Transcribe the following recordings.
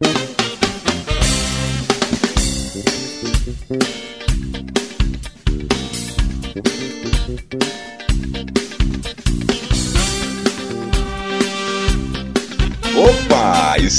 Opa!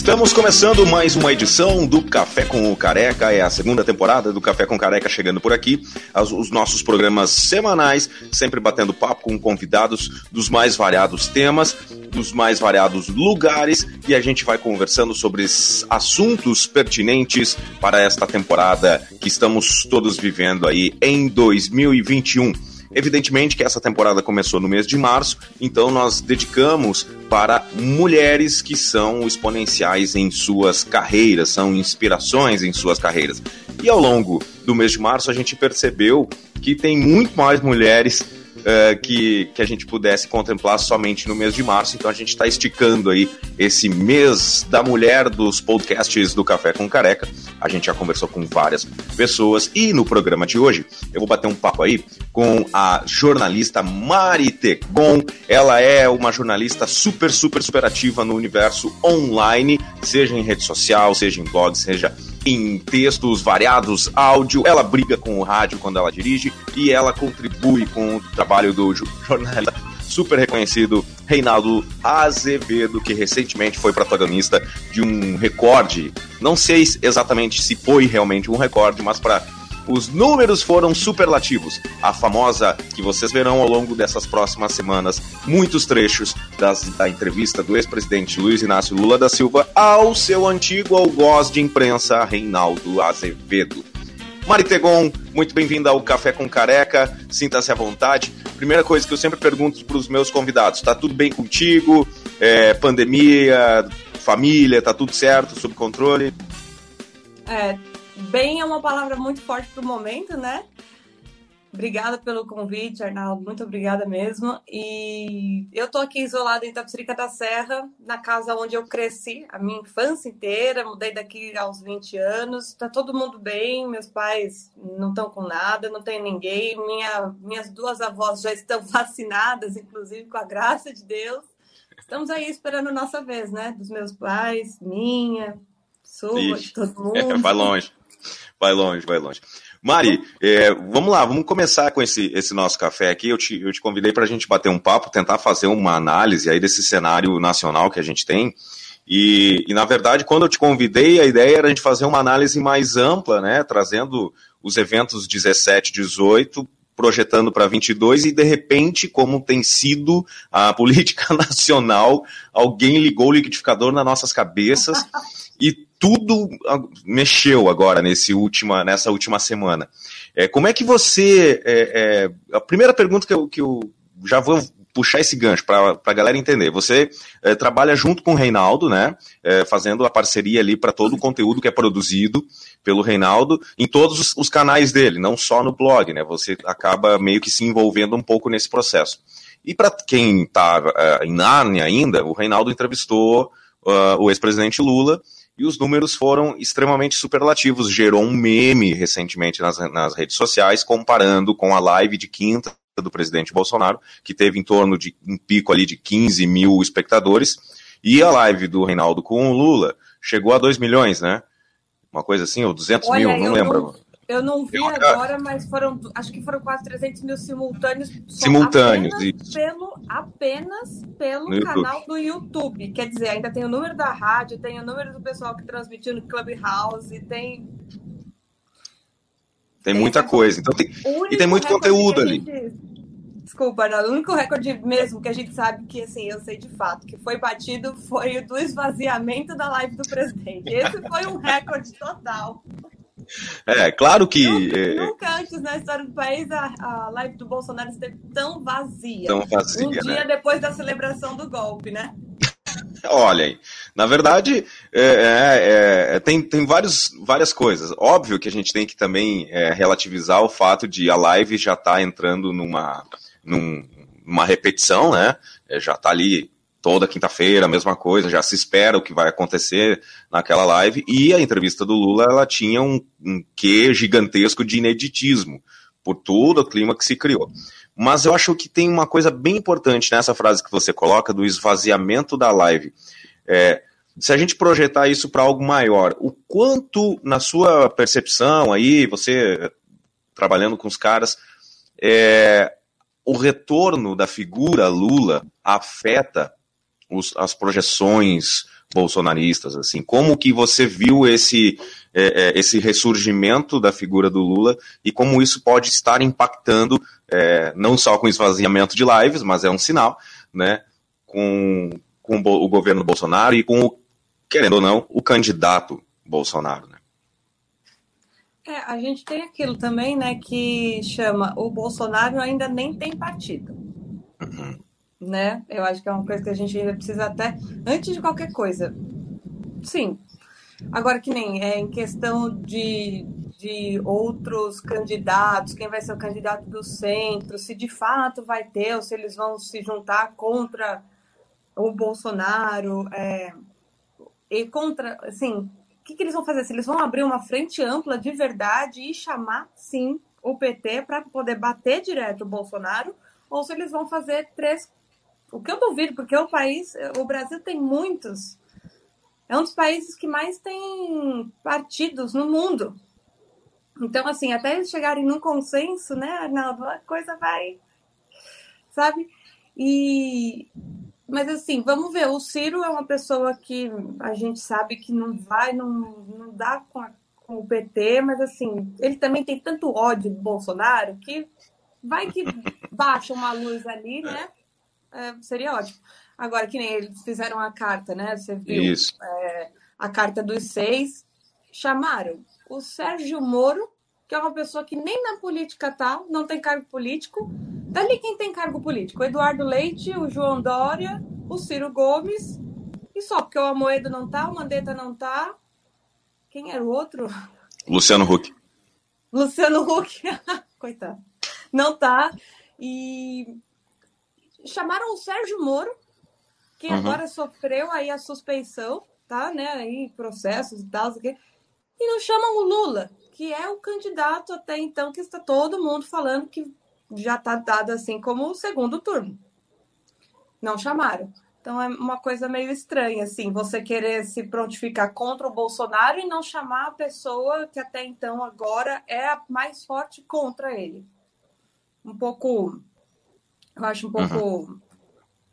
Estamos começando mais uma edição do Café com o Careca. É a segunda temporada do Café com Careca chegando por aqui. Os nossos programas semanais, sempre batendo papo com convidados dos mais variados temas, dos mais variados lugares e a gente vai conversando sobre assuntos pertinentes para esta temporada que estamos todos vivendo aí em 2021. Evidentemente que essa temporada começou no mês de março, então nós dedicamos para mulheres que são exponenciais em suas carreiras, são inspirações em suas carreiras. E ao longo do mês de março a gente percebeu que tem muito mais mulheres uh, que, que a gente pudesse contemplar somente no mês de março. Então a gente está esticando aí esse mês da mulher dos podcasts do Café com Careca. A gente já conversou com várias pessoas e no programa de hoje eu vou bater um papo aí com a jornalista Mari Tegon. Ela é uma jornalista super, super, super ativa no universo online, seja em rede social, seja em blog, seja em textos variados, áudio. Ela briga com o rádio quando ela dirige e ela contribui com o trabalho do jornalista super reconhecido Reinaldo Azevedo, que recentemente foi protagonista de um recorde. Não sei exatamente se foi realmente um recorde, mas para os números foram superlativos. A famosa que vocês verão ao longo dessas próximas semanas, muitos trechos das, da entrevista do ex-presidente Luiz Inácio Lula da Silva ao seu antigo algoz de imprensa, Reinaldo Azevedo. Maritegon, muito bem-vinda ao Café com Careca, sinta-se à vontade. Primeira coisa que eu sempre pergunto para os meus convidados: tá tudo bem contigo? É, pandemia, família, tá tudo certo, sob controle? É, Bem é uma palavra muito forte para o momento, né? Obrigada pelo convite, Arnaldo. Muito obrigada mesmo. E eu estou aqui isolada em Tapsirica da Serra, na casa onde eu cresci a minha infância inteira. Mudei daqui aos 20 anos. Está todo mundo bem. Meus pais não estão com nada, não tem ninguém. Minha, minhas duas avós já estão vacinadas, inclusive com a graça de Deus. Estamos aí esperando nossa vez, né? Dos meus pais, minha, sua, de todo mundo. vai longe. Vai longe, vai longe. Mari, é, vamos lá, vamos começar com esse, esse nosso café aqui. Eu te, eu te convidei para a gente bater um papo, tentar fazer uma análise aí desse cenário nacional que a gente tem. E, e, na verdade, quando eu te convidei, a ideia era a gente fazer uma análise mais ampla, né? Trazendo os eventos 17, 18, projetando para 22 e de repente, como tem sido a política nacional, alguém ligou o liquidificador nas nossas cabeças e tudo mexeu agora nesse última, nessa última semana. É, como é que você. É, é, a primeira pergunta que eu, que eu já vou puxar esse gancho para a galera entender. Você é, trabalha junto com o Reinaldo, né? É, fazendo a parceria ali para todo o conteúdo que é produzido pelo Reinaldo em todos os, os, canais dele, não só no blog, né? Você acaba meio que se envolvendo um pouco nesse processo. E para quem está é, em Nárnia ainda, o Reinaldo entrevistou uh, o ex-presidente Lula e os números foram extremamente superlativos. Gerou um meme recentemente nas, nas redes sociais, comparando com a live de quinta do presidente Bolsonaro, que teve em torno de um pico ali de 15 mil espectadores, e a live do Reinaldo com o Lula chegou a 2 milhões, né? Uma coisa assim, ou 200 Olha, mil, não lembro. Não, eu não vi eu, agora, mas foram, acho que foram quase 300 mil simultâneos. Simultâneos, apenas isso. Pelo, apenas pelo no canal YouTube. do YouTube. Quer dizer, ainda tem o número da rádio, tem o número do pessoal que transmitiu no Clubhouse, tem. Tem, muita coisa. Então tem, e tem muito conteúdo ali. Desculpa, Arnaldo. O único recorde mesmo que a gente sabe que, assim, eu sei de fato, que foi batido foi o do esvaziamento da live do presidente. Esse foi um recorde total. É, claro que. Nunca, é... nunca, antes na história do país a, a live do Bolsonaro esteve tão vazia. Tão vazia. Um dia né? depois da celebração do golpe, né? Olha aí, na verdade, é, é, é, tem, tem vários, várias coisas. Óbvio que a gente tem que também é, relativizar o fato de a live já estar tá entrando numa, num, numa repetição, né? É, já está ali toda quinta-feira, a mesma coisa, já se espera o que vai acontecer naquela live, e a entrevista do Lula, ela tinha um, um quê gigantesco de ineditismo, por todo o clima que se criou. Mas eu acho que tem uma coisa bem importante nessa frase que você coloca, do esvaziamento da live. É, se a gente projetar isso para algo maior, o quanto, na sua percepção aí, você trabalhando com os caras, é, o retorno da figura Lula afeta os, as projeções bolsonaristas, assim, como que você viu esse, é, é, esse ressurgimento da figura do Lula e como isso pode estar impactando, é, não só com o esvaziamento de lives, mas é um sinal, né, com, com o governo Bolsonaro e com, o, querendo ou não, o candidato Bolsonaro, né? É, a gente tem aquilo também, né, que chama o Bolsonaro ainda nem tem partido. Uhum. Né? Eu acho que é uma coisa que a gente ainda precisa até, antes de qualquer coisa. Sim. Agora que nem é em questão de, de outros candidatos, quem vai ser o candidato do centro, se de fato vai ter, ou se eles vão se juntar contra o Bolsonaro, é, e contra, assim, que, que eles vão fazer? Se eles vão abrir uma frente ampla de verdade e chamar, sim, o PT para poder bater direto o Bolsonaro, ou se eles vão fazer três. O que eu duvido, porque o país, o Brasil tem muitos. É um dos países que mais tem partidos no mundo. Então, assim, até eles chegarem num consenso, né, Arnaldo, a coisa vai. Sabe? E mas assim, vamos ver. O Ciro é uma pessoa que a gente sabe que não vai, não, não dá com, a, com o PT, mas assim, ele também tem tanto ódio do Bolsonaro que vai que baixa uma luz ali, né? É, seria ótimo. Agora, que nem eles fizeram a carta, né? Você viu Isso. É, a carta dos seis. Chamaram o Sérgio Moro, que é uma pessoa que nem na política tá, não tem cargo político Dali quem tem cargo político? O Eduardo Leite, o João Dória, o Ciro Gomes. E só, porque o Amoedo não tá, o Mandetta não tá. Quem era o outro? Luciano Huck. Luciano Huck. Coitado. Não tá. E chamaram o Sérgio Moro, que uhum. agora sofreu aí a suspeição, tá, né, aí processos e tal, e não chamam o Lula, que é o candidato até então que está todo mundo falando que já está dado assim como o segundo turno. Não chamaram. Então é uma coisa meio estranha, assim, você querer se prontificar contra o Bolsonaro e não chamar a pessoa que até então agora é a mais forte contra ele. Um pouco. Eu acho um pouco. Uhum.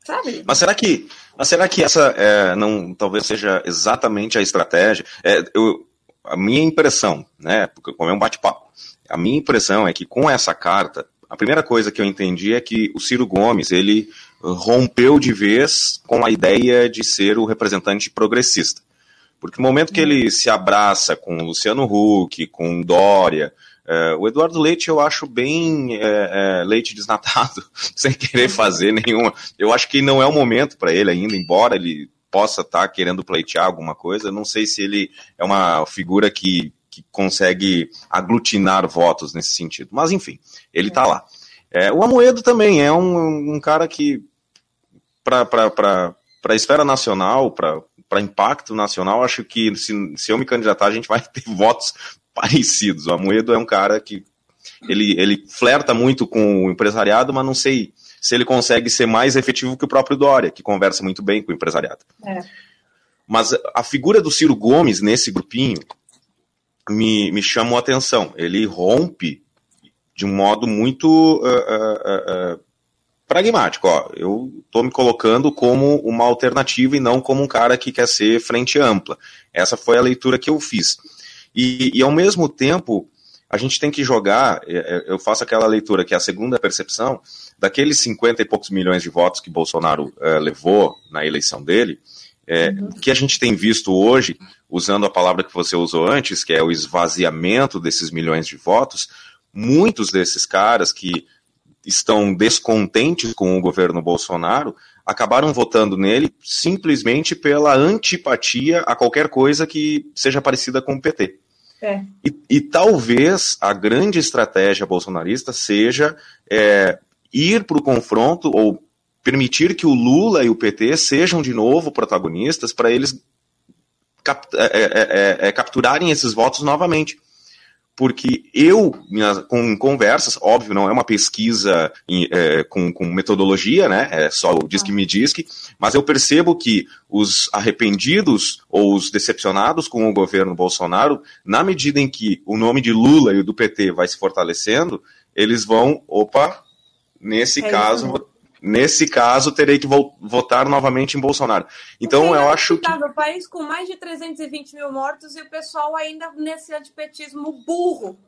Sabe? Mas será que, mas será que essa é, não talvez seja exatamente a estratégia? É, eu, a minha impressão, né? Porque como é um bate-papo, a minha impressão é que com essa carta a primeira coisa que eu entendi é que o Ciro Gomes, ele rompeu de vez com a ideia de ser o representante progressista. Porque no momento que ele se abraça com o Luciano Huck, com Dória, é, o Eduardo Leite eu acho bem é, é, leite desnatado, sem querer fazer nenhuma. Eu acho que não é o momento para ele ainda, embora ele possa estar tá querendo pleitear alguma coisa. Não sei se ele é uma figura que que consegue aglutinar votos nesse sentido. Mas, enfim, ele está lá. É, o Amoedo também é um, um cara que, para a esfera nacional, para impacto nacional, acho que se, se eu me candidatar, a gente vai ter votos parecidos. O Amoedo é um cara que ele, ele flerta muito com o empresariado, mas não sei se ele consegue ser mais efetivo que o próprio Dória, que conversa muito bem com o empresariado. É. Mas a figura do Ciro Gomes nesse grupinho, me, me chamou a atenção. Ele rompe de um modo muito uh, uh, uh, pragmático. Ó, eu estou me colocando como uma alternativa e não como um cara que quer ser frente ampla. Essa foi a leitura que eu fiz. E, e ao mesmo tempo, a gente tem que jogar. É, é, eu faço aquela leitura que é a segunda percepção daqueles 50 e poucos milhões de votos que Bolsonaro levou na eleição dele. É, uhum. Que a gente tem visto hoje, usando a palavra que você usou antes, que é o esvaziamento desses milhões de votos, muitos desses caras que estão descontentes com o governo Bolsonaro acabaram votando nele simplesmente pela antipatia a qualquer coisa que seja parecida com o PT. É. E, e, talvez a grande estratégia bolsonarista seja é, ir para o confronto ou permitir que o Lula e o PT sejam de novo protagonistas para eles cap é é, é, é, capturarem esses votos novamente. Porque eu, com conversas, óbvio, não é uma pesquisa em, é, com, com, metodologia, né? É só o diz que me diz que, mas eu percebo que os arrependidos ou os decepcionados com o governo Bolsonaro, na medida em que o nome de Lula e o do PT vai se fortalecendo, eles vão, opa, nesse é caso, nesse caso, terei que votar novamente em Bolsonaro. Então, eu acho que. O país com mais de 320 mil mortos e o pessoal ainda nesse antipetismo burro.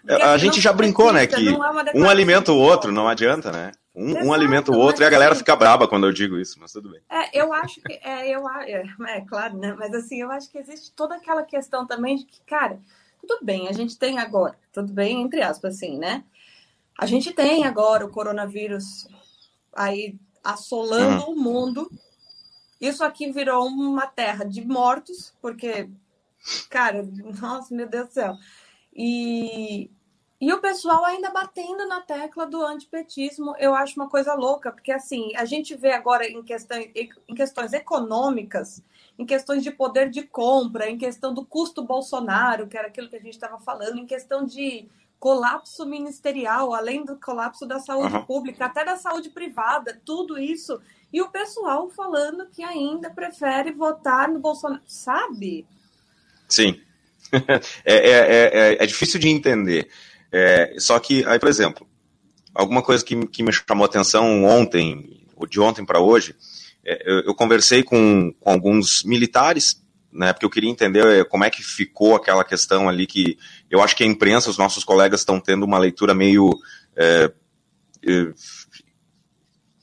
Porque, a assim, gente já brincou, né? Que é um alimenta o outro, não adianta, né? Um, Exato, um alimenta o outro e a galera assim, fica braba quando eu digo isso, mas tudo bem. É, eu acho que. É, eu, é, é claro, né? Mas assim, eu acho que existe toda aquela questão também de que, cara, tudo bem, a gente tem agora, tudo bem, entre aspas, assim, né? A gente tem agora o coronavírus aí assolando uhum. o mundo. Isso aqui virou uma terra de mortos, porque, cara, nossa, meu Deus do céu. E, e o pessoal ainda batendo na tecla do antipetismo, eu acho uma coisa louca, porque assim, a gente vê agora em, questão, em questões econômicas, em questões de poder de compra, em questão do custo Bolsonaro, que era aquilo que a gente estava falando, em questão de colapso ministerial, além do colapso da saúde uhum. pública, até da saúde privada, tudo isso. E o pessoal falando que ainda prefere votar no Bolsonaro, sabe? Sim. é, é, é, é, difícil de entender. É, só que, aí, por exemplo, alguma coisa que, que me chamou atenção ontem, ou de ontem para hoje, é, eu, eu, conversei com, com alguns militares né? Porque eu queria entender eh, como é que ficou aquela questão ali que eu acho que a imprensa, os nossos colegas estão tendo uma leitura meio é, é,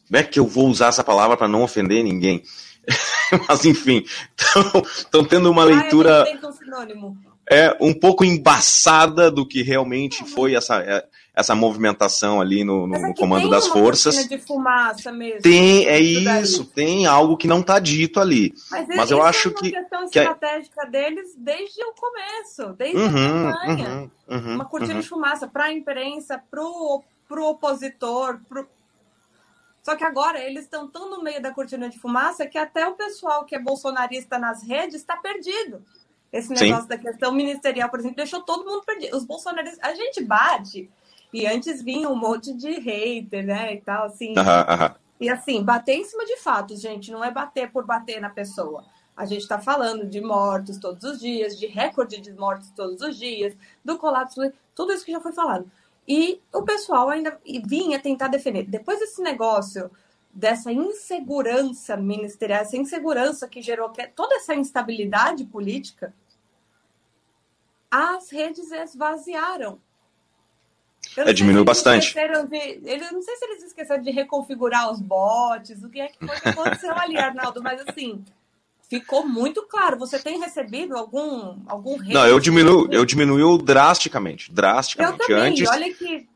como é que eu vou usar essa palavra para não ofender ninguém? Mas enfim, estão tendo uma leitura. Ah, é um pouco embaçada do que realmente foi essa essa movimentação ali no, no, no comando das forças. De fumaça mesmo, tem, é isso, tem algo que não está dito ali. Mas, Mas eu acho é que. É uma questão estratégica que... deles desde o começo, desde uhum, a campanha. Uhum, uhum, uma cortina uhum. de fumaça para a imprensa, para o opositor. Pro... Só que agora eles estão tão no meio da cortina de fumaça que até o pessoal que é bolsonarista nas redes está perdido. Esse negócio Sim. da questão ministerial, por exemplo, deixou todo mundo perdido. Os bolsonaristas, a gente bate e antes vinha um monte de hater, né? E tal, assim. E assim, bater em cima de fatos, gente, não é bater por bater na pessoa. A gente está falando de mortos todos os dias, de recorde de mortos todos os dias, do colapso, tudo isso que já foi falado. E o pessoal ainda vinha tentar defender. Depois desse negócio, dessa insegurança ministerial, essa insegurança que gerou toda essa instabilidade política, as redes esvaziaram. É, diminuiu bastante. De, eles, não sei se eles esqueceram de reconfigurar os bots, o que é que aconteceu ali, Arnaldo, mas assim, ficou muito claro. Você tem recebido algum algum Não, eu diminuo, eu diminuiu drasticamente, drasticamente. Eu também, antes, olha que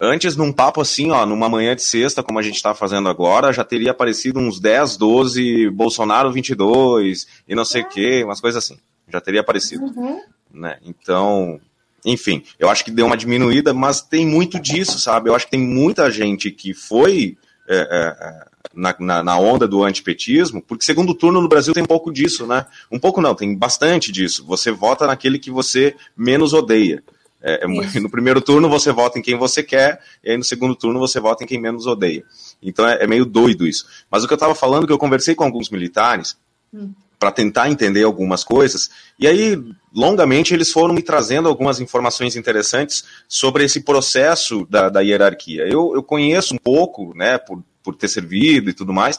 Antes, num papo assim, ó, numa manhã de sexta, como a gente está fazendo agora, já teria aparecido uns 10, 12, Bolsonaro 22 e não sei o é. quê, umas coisas assim. Já teria aparecido. Uhum. Né? Então, enfim, eu acho que deu uma diminuída, mas tem muito disso, sabe? Eu acho que tem muita gente que foi é, é, é, na, na, na, onda do antipetismo, porque segundo turno no Brasil tem um pouco disso, né? Um pouco não, tem bastante disso. Você vota naquele que você menos odeia. É, é no primeiro turno você vota em quem você quer, e aí no segundo turno você vota em quem menos odeia. Então é, é meio doido isso. Mas o que eu estava falando, que eu conversei com alguns militares, hum para tentar entender algumas coisas. E aí, longamente, eles foram me trazendo algumas informações interessantes sobre esse processo da, da hierarquia. Eu, eu conheço um pouco, né, por, por ter servido e tudo mais,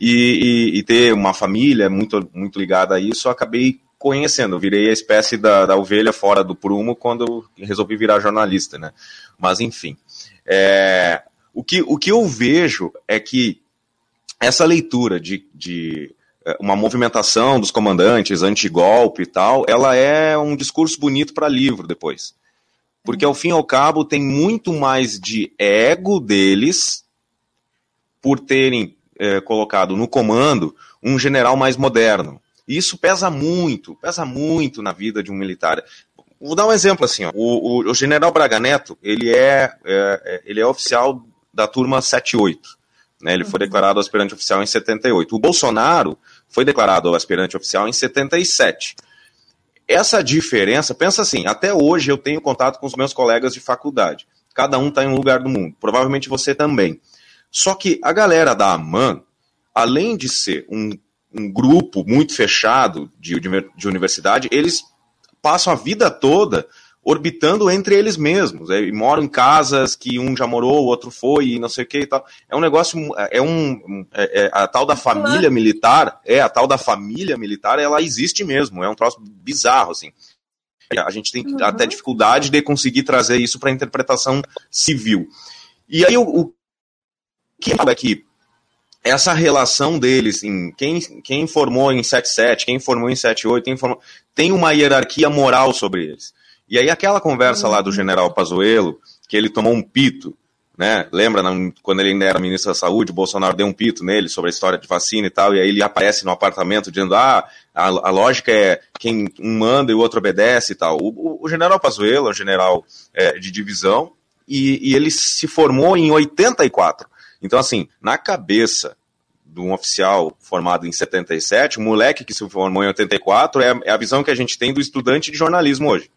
e, e, e, ter uma família muito, muito ligada a isso, eu acabei conhecendo. Eu virei a espécie da, da ovelha fora do prumo quando resolvi virar jornalista, né? Mas, enfim. É, o, que, o que eu vejo é que essa leitura de, de é, uma movimentação dos comandantes anti-golpe e tal, ela é um discurso bonito para livro depois. Porque, ao fim e ao cabo, tem muito mais de ego deles por terem é, colocado no comando um general mais moderno. E isso pesa muito, pesa muito na vida de um militar. Vou dar um exemplo assim, ó. O, o, o general Braga Neto, ele é, é, é ele é oficial da turma 78. Né? Ele foi uhum. declarado aspirante oficial em 78. O Bolsonaro foi declarado aspirante oficial em 77. essa diferença, pensa assim, até hoje eu tenho contato com os meus colegas de faculdade. Cada um está em um lugar do mundo. Provavelmente você também. Só que a galera da AMAN, além de ser um, um grupo muito fechado de, de universidade, eles passam a vida toda orbitando entre eles mesmos. É, moram em casas que um já morou, o outro foi, e não sei o que e tal. É um negócio, é um. É, é, a tal da família militar, é, a tal da família militar, ela existe mesmo. É um troço bizarro, assim. A gente tem uhum. até dificuldade de conseguir trazer isso para a interpretação civil. E aí o, o que fala aqui essa relação deles, em quem, quem formou em 77, quem formou em 78, quem formou, tem uma hierarquia moral sobre eles. E aí aquela conversa lá do uhum. general Pazuello, que ele tomou um pito, né? Lembra quando ele ainda era ministro da Saúde, o Bolsonaro deu um pito nele sobre a história de vacina e tal, e aí ele aparece no apartamento dizendo: ah, a, a lógica é quem um manda e o outro obedece e tal. O, o, o general Pazuello é um general é, de divisão e, e ele se formou em 84. Então, assim, na cabeça de um oficial formado em 77, o moleque que se formou em 84 é, é a visão que a gente tem do estudante de jornalismo hoje.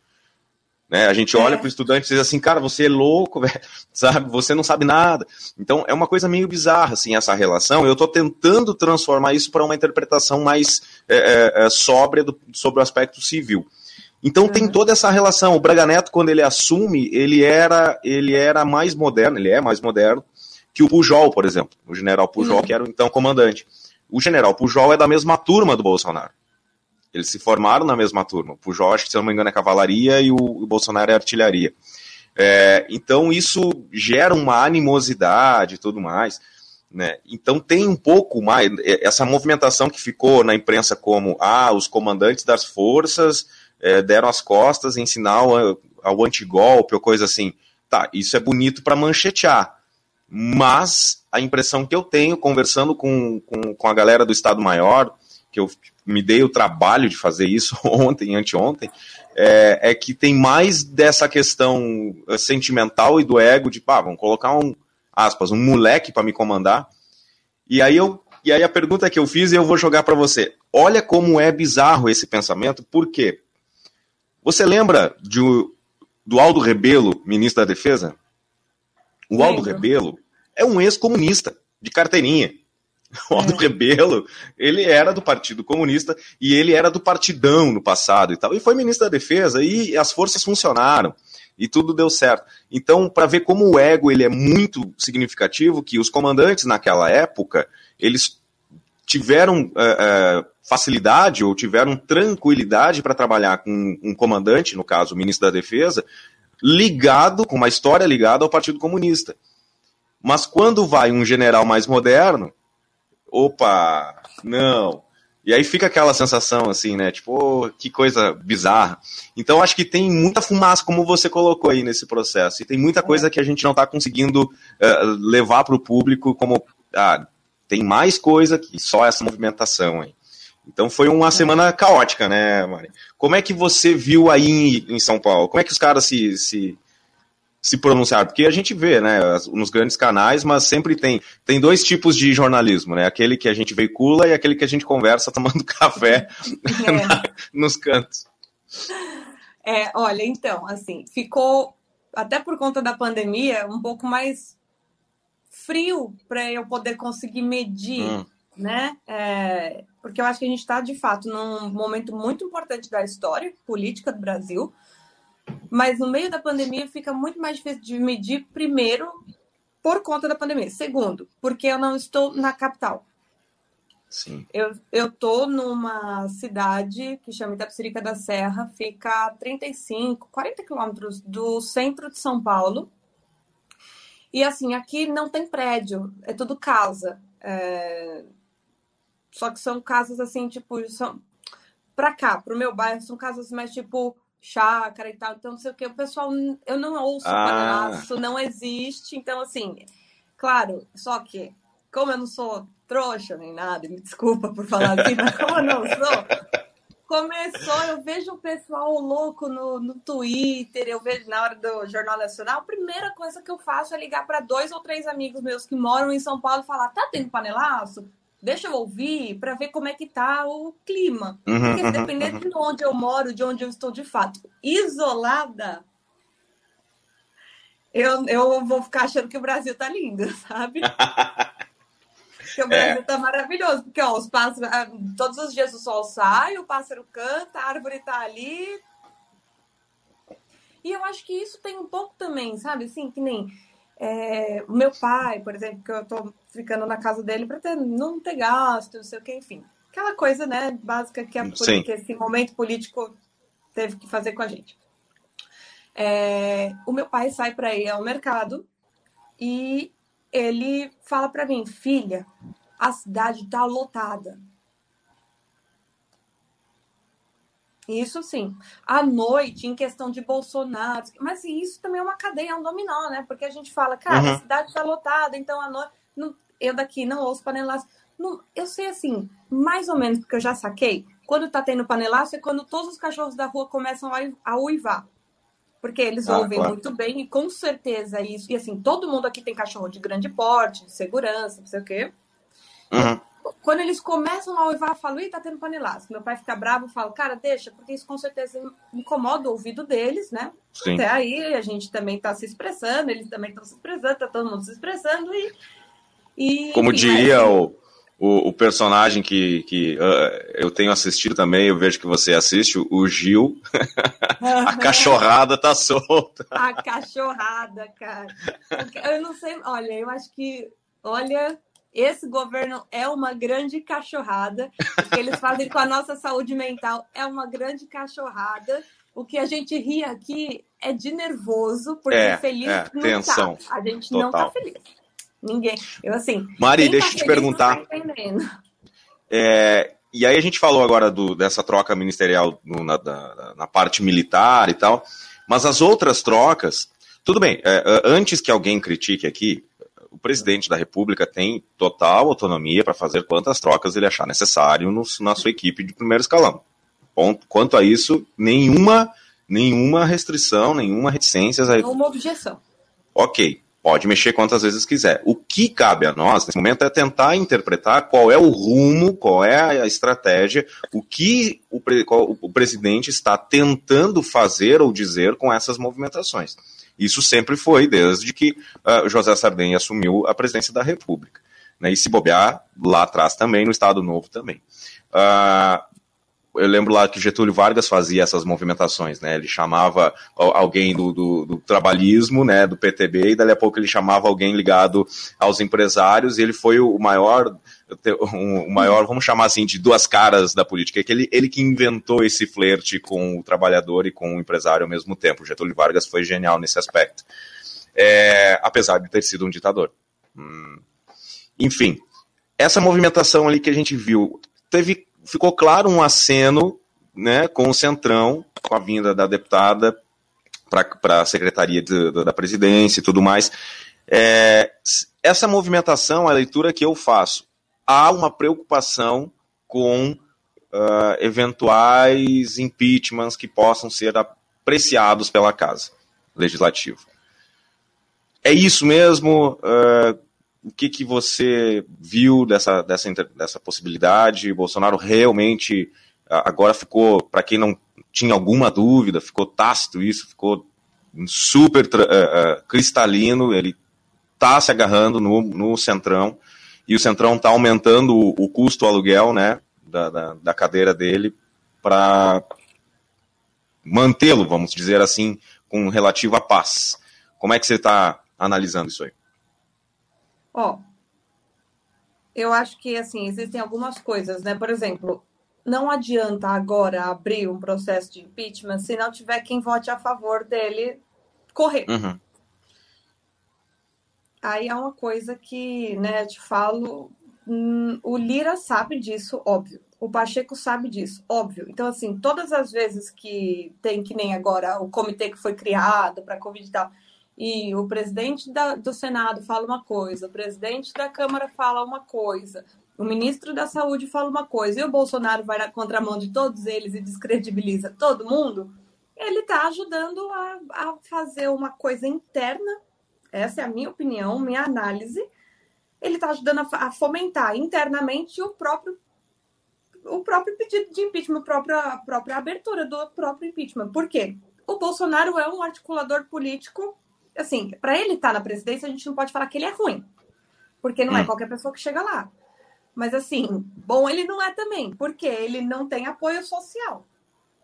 Né? A gente olha é. para o estudante e diz assim, cara, você é louco, véio, sabe? Você não sabe nada. Então é uma coisa meio bizarra assim essa relação. Eu estou tentando transformar isso para uma interpretação mais é, é, é, sóbria do, sobre o aspecto civil. Então uhum. tem toda essa relação. O Braga Neto, quando ele assume, ele era, ele era mais moderno, ele é mais moderno que o Pujol, por exemplo. O general Pujol, uhum. que era o então comandante. O general Pujol é da mesma turma do Bolsonaro. Eles se formaram na mesma turma. O Pujol, acho que, se não me engano, é cavalaria e o, o Bolsonaro é artilharia. É, então, isso gera uma animosidade e tudo mais. Né? Então, tem um pouco mais. É, essa movimentação que ficou na imprensa como ah, os comandantes das forças é, deram as costas em sinal ao, ao antigolpe ou coisa assim. Tá, isso é bonito para manchetear. Mas a impressão que eu tenho, conversando com, com, com a galera do Estado Maior, que eu me dei o trabalho de fazer isso ontem, anteontem, é, é que tem mais dessa questão eh, sentimental e do ego de, pá, vamos colocar um, aspas, um moleque para me comandar. E aí eu e aí a pergunta que eu fiz eu vou jogar para você. Olha como é bizarro esse pensamento, por quê? Você lembra de, do Aldo Rebelo, ministro da Defesa? O Aldo Rebelo é um ex-comunista de carteirinha. O Aldo é. Rebelo, ele era do Partido Comunista e ele era do Partidão no passado e tal. E foi ministro da Defesa e as forças funcionaram e tudo deu certo. Então, para ver como o ego ele é muito significativo, que os comandantes naquela época, eles tiveram é, é, facilidade ou tiveram tranquilidade para trabalhar com um comandante, no caso o ministro da Defesa, ligado, com uma história ligada ao Partido Comunista. Mas quando vai um general mais moderno, opa, não. E aí fica aquela sensação assim, né? Tipo, oh, que coisa bizarra. Então acho que tem muita fumaça, como você colocou aí nesse processo. E tem muita coisa que a gente não está conseguindo uh, levar para o público como. Ah, tem mais coisa que só essa movimentação aí. Então foi uma semana caótica, né, Mari? Como é que você viu aí em São Paulo? Como é que os caras se, se, se pronunciar, porque a gente vê, né, nos grandes canais, mas sempre tem, tem dois tipos de jornalismo, né, aquele que a gente veicula e aquele que a gente conversa tomando café é. na, nos cantos. É, olha, então, assim, ficou, até por conta da pandemia, um pouco mais frio para eu poder conseguir medir, hum. Né, é, porque eu acho que a gente está, de fato, num momento muito importante da história política do Brasil, mas no meio da pandemia fica muito mais difícil de medir, primeiro, por conta da pandemia. Segundo, porque eu não estou na capital. Sim. Eu, eu tô numa cidade que chama Itapsirica da Serra, fica a 35, 40 quilômetros do centro de São Paulo. E assim, aqui não tem prédio, é tudo casa. É... Só que são casas assim, tipo, são... pra cá, pro meu bairro, são casas mais tipo chácara e tal, então não sei o que. O pessoal, eu não ouço ah. panelaço, não existe. Então, assim, claro, só que, como eu não sou trouxa nem nada, me desculpa por falar assim, mas como eu não sou, começou, eu vejo o pessoal louco no, no Twitter, eu vejo na hora do Jornal Nacional, a primeira coisa que eu faço é ligar para dois ou três amigos meus que moram em São Paulo e falar: tá tendo panelaço? Deixa eu ouvir para ver como é que tá o clima. Uhum, Porque dependendo uhum. de onde eu moro, de onde eu estou de fato isolada, eu, eu vou ficar achando que o Brasil tá lindo, sabe? que o Brasil é. tá maravilhoso, porque ó, os pássaros, ah, todos os dias o sol sai, o pássaro canta, a árvore tá ali. E eu acho que isso tem um pouco também, sabe? Assim, que nem é, o meu pai, por exemplo, que eu tô ficando na casa dele para ter, não ter gasto, não sei o que, enfim. Aquela coisa, né, básica que, a, que esse momento político teve que fazer com a gente. É, o meu pai sai para ir ao mercado e ele fala para mim, filha, a cidade está lotada. Isso sim. À noite, em questão de Bolsonaro, mas isso também é uma cadeia, é um dominó, né? Porque a gente fala, cara, uhum. a cidade está lotada, então à noite. Não, eu daqui não ouço panelaço. Não, eu sei assim, mais ou menos, porque eu já saquei. Quando tá tendo panelaço é quando todos os cachorros da rua começam a, a uivar. Porque eles ah, ouvem claro. muito bem e com certeza isso. E assim, todo mundo aqui tem cachorro de grande porte, de segurança, não sei o quê. Uhum. Quando eles começam a uivar, eu falo, ih, tá tendo panelaço. Meu pai fica bravo, eu falo, cara, deixa, porque isso com certeza incomoda o ouvido deles, né? Sim. Até aí a gente também tá se expressando, eles também estão se expressando, tá todo mundo se expressando e. e Como diria aí... o, o, o, personagem que, que uh, eu tenho assistido também, eu vejo que você assiste, o Gil, a cachorrada tá solta. A cachorrada, cara. Eu não sei, olha, eu acho que, olha, esse governo é uma grande cachorrada. O que eles fazem com a nossa saúde mental é uma grande cachorrada. O que a gente ri aqui é de nervoso, porque é, feliz é, não tensão. tá. A gente Total. não tá feliz. Ninguém. Eu assim. Mari, deixa eu tá te perguntar. Tá é, e aí a gente falou agora do, dessa troca ministerial no, na, na, na, parte militar e tal, mas as outras trocas, tudo bem. É, antes que alguém critique aqui, o presidente da República tem total autonomia para fazer quantas trocas ele achar necessário no, na sua equipe de primeiro escalão. Ponto. Quanto a isso, nenhuma, nenhuma restrição, nenhuma reticência. Nenhuma objeção. Ok, pode mexer quantas vezes quiser. O que cabe a nós, nesse momento, é tentar interpretar qual é o rumo, qual é a estratégia, o que o, o presidente está tentando fazer ou dizer com essas movimentações. Isso sempre foi desde que uh, José Sardenha assumiu a presidência da República. Né, e se bobear, lá atrás também, no Estado Novo também. Uh, eu lembro lá que Getúlio Vargas fazia essas movimentações, né? Ele chamava alguém do, do, do, trabalhismo, né, do PTB, e dali a pouco ele chamava alguém ligado aos empresários, e ele foi o maior, o maior, vamos chamar assim, de duas caras da política, que ele, ele que inventou esse flerte com o trabalhador e com o empresário ao mesmo tempo. Getúlio Vargas foi genial nesse aspecto. É, apesar de ter sido um ditador. Hum. Enfim, essa movimentação ali que a gente viu, teve ficou claro um aceno né, com o Centrão, com a vinda da deputada para a Secretaria de, da Presidência e tudo mais. É, essa movimentação, a leitura que eu faço, há uma preocupação com uh, eventuais impeachments que possam ser apreciados pela Casa Legislativa. É isso mesmo? Uh, o que, que você viu dessa, dessa, dessa possibilidade? Bolsonaro realmente agora ficou, para quem não tinha alguma dúvida, ficou tácito isso, ficou super uh, cristalino, ele está se agarrando no, no Centrão, e o Centrão está aumentando o, o, custo aluguel né, da, da, da cadeira dele para mantê-lo, vamos dizer assim, com relativa paz. Como é que você está analisando isso aí? Ó, eu acho que assim existem algumas coisas, né? Por exemplo, não adianta agora abrir um processo de impeachment se não tiver quem vote a favor dele correr. Uhum. Aí é uma coisa que, né, eu te falo, hum, o Lira sabe disso, óbvio. O Pacheco sabe disso, óbvio. Então, assim, todas as vezes que tem, que nem agora, o comitê que foi criado para Covid e tal, e o presidente da, do Senado fala uma coisa, o presidente da Câmara fala uma coisa, o ministro da Saúde fala uma coisa, e o Bolsonaro vai na contramão de todos eles e descredibiliza todo mundo, ele está ajudando a, a fazer uma coisa interna, essa é a minha opinião, minha análise, ele está ajudando a, a, fomentar internamente o próprio o próprio pedido de impeachment, a própria, a própria abertura do próprio impeachment. Por quê? O Bolsonaro é um articulador político. Assim, para ele estar tá na presidência, a gente não pode falar que ele é ruim, porque não é hum. qualquer pessoa que chega lá. Mas, assim, bom ele não é também, porque ele não tem apoio social.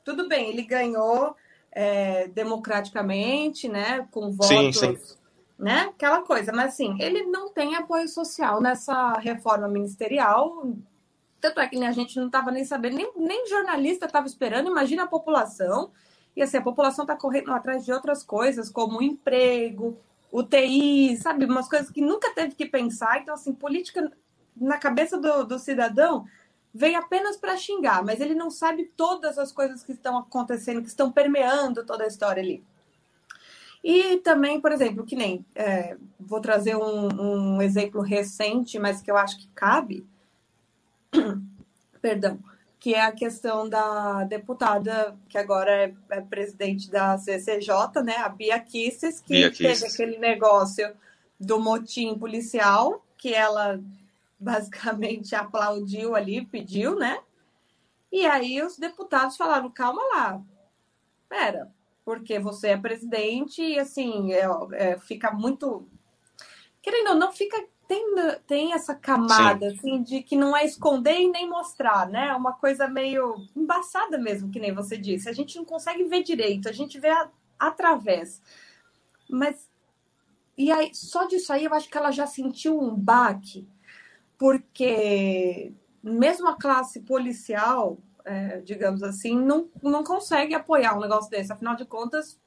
Tudo bem, ele ganhou é, democraticamente, né, com votos, sim, sim. né, aquela coisa. Mas, assim, ele não tem apoio social nessa reforma ministerial. Tanto é que a gente não estava nem sabendo, nem, nem jornalista estava esperando, imagina a população. E, assim, a população está correndo atrás de outras coisas, como emprego, UTI, sabe? Umas coisas que nunca teve que pensar. Então, assim, política na cabeça do, do cidadão vem apenas para xingar, mas ele não sabe todas as coisas que estão acontecendo, que estão permeando toda a história ali. E também, por exemplo, que nem é, vou trazer um, um, exemplo recente, mas que eu acho que cabe, perdão, que é a questão da deputada que agora é, é presidente da CCJ, né, a Bia Kisses, que Bia teve Kisses. aquele negócio do motim policial, que ela basicamente aplaudiu ali, pediu, né? E aí os deputados falaram: calma lá, pera, porque você é presidente e assim, é, é, fica muito. Querendo ou não, fica. Tem, tem essa camada assim de que não é esconder e nem mostrar, né? Uma coisa meio embaçada mesmo, que nem você disse. A gente não consegue ver direito, a gente vê a, através. Mas e aí, só disso aí, eu acho que ela já sentiu um baque porque mesmo a classe policial, é, digamos assim, não, não consegue apoiar um negócio desse. Afinal de contas,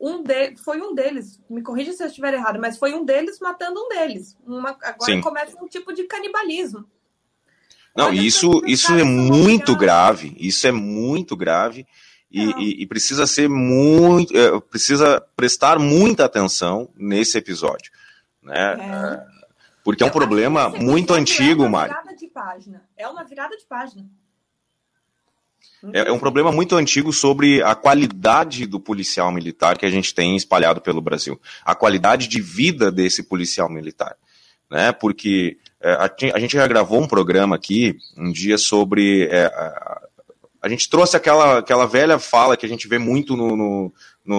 um de, foi um deles, me corrija se eu estiver errado, mas foi um deles matando um deles. Uma, agora Sim. começa um tipo de canibalismo. Não, Olha isso, isso é muito grave. Isso é muito grave. E, e, e, precisa ser muito, é, precisa prestar muita atenção nesse episódio, né? É. Porque é um problema muito antigo, Mário. É uma virada de página. É uma virada de página. É, é, um problema muito antigo sobre a qualidade do policial militar que a gente tem espalhado pelo Brasil. A qualidade de vida desse policial militar. Né? Porque é, a, gente já gravou um programa aqui, um dia, sobre. É, a, a, gente trouxe aquela, aquela velha fala que a gente vê muito no, no,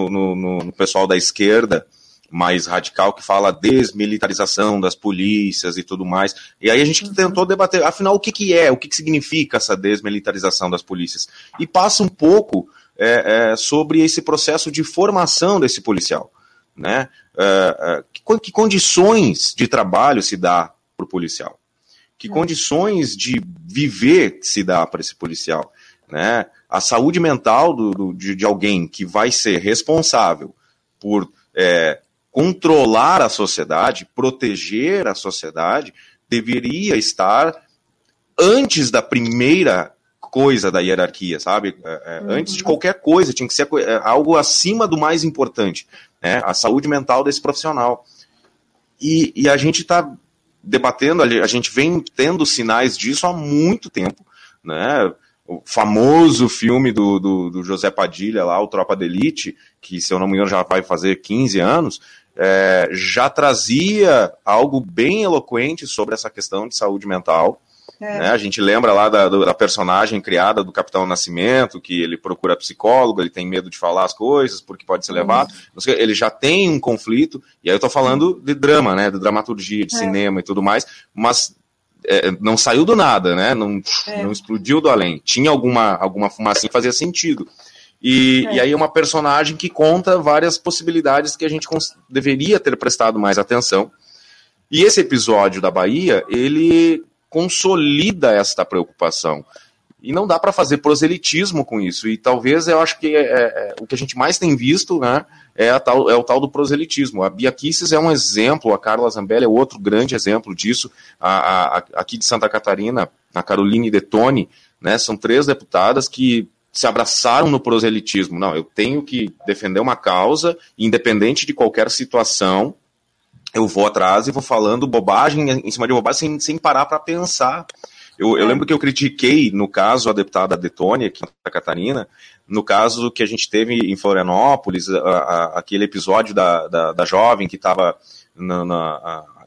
no, no pessoal da esquerda, mais radical que fala desmilitarização das polícias e tudo mais. E aí a gente uhum. tentou debater, afinal, o que, que é, o que, que significa essa desmilitarização das polícias? E passa um pouco é, é, sobre esse processo de formação desse policial. Né? É, é que, que, condições de trabalho se dá para o policial? Que uhum. condições de viver se dá para esse policial? Né? A saúde mental do, do de, de, alguém que vai ser responsável por é, controlar a sociedade, proteger a sociedade, deveria estar antes da primeira coisa da hierarquia, sabe? É, é, uhum. Antes de qualquer coisa, tinha que ser é, algo acima do mais importante, né? A saúde mental desse profissional. E, e a gente está debatendo, a gente vem tendo sinais disso há muito tempo, né? o famoso filme do, do, do, José Padilha lá, o Tropa de Elite, que se eu não me engano já vai fazer 15 anos, é, já trazia algo bem eloquente sobre essa questão de saúde mental. É. Né? A gente lembra lá da, da, personagem criada do Capitão Nascimento, que ele procura psicólogo, ele tem medo de falar as coisas porque pode ser levado. Ele já tem um conflito, e aí eu estou falando de drama, né? De dramaturgia, de é. cinema e tudo mais, mas é, não saiu do nada, né? Não, é. não explodiu do além. Tinha alguma, alguma fumaça que fazia sentido. E, é. e aí é uma personagem que conta várias possibilidades que a gente deveria ter prestado mais atenção. E esse episódio da Bahia, ele consolida esta preocupação. E não dá para fazer proselitismo com isso. E talvez eu acho que é, é, é, o que a gente mais tem visto né, é, tal, é, o tal do proselitismo. A Bia Kisses é um exemplo, a Carla Zambelli é outro grande exemplo disso. A, a, aqui de Santa Catarina, a Caroline Detone, né, são três deputadas que se abraçaram no proselitismo. Não, eu tenho que defender uma causa, independente de qualquer situação, eu vou atrás e vou falando bobagem em cima de bobagem sem, sem parar para pensar. Eu, eu, é. lembro que eu critiquei, no caso, a deputada Detone, aqui em Santa Catarina, no caso que a gente teve em Florianópolis, a, a, aquele episódio da, da, da jovem que estava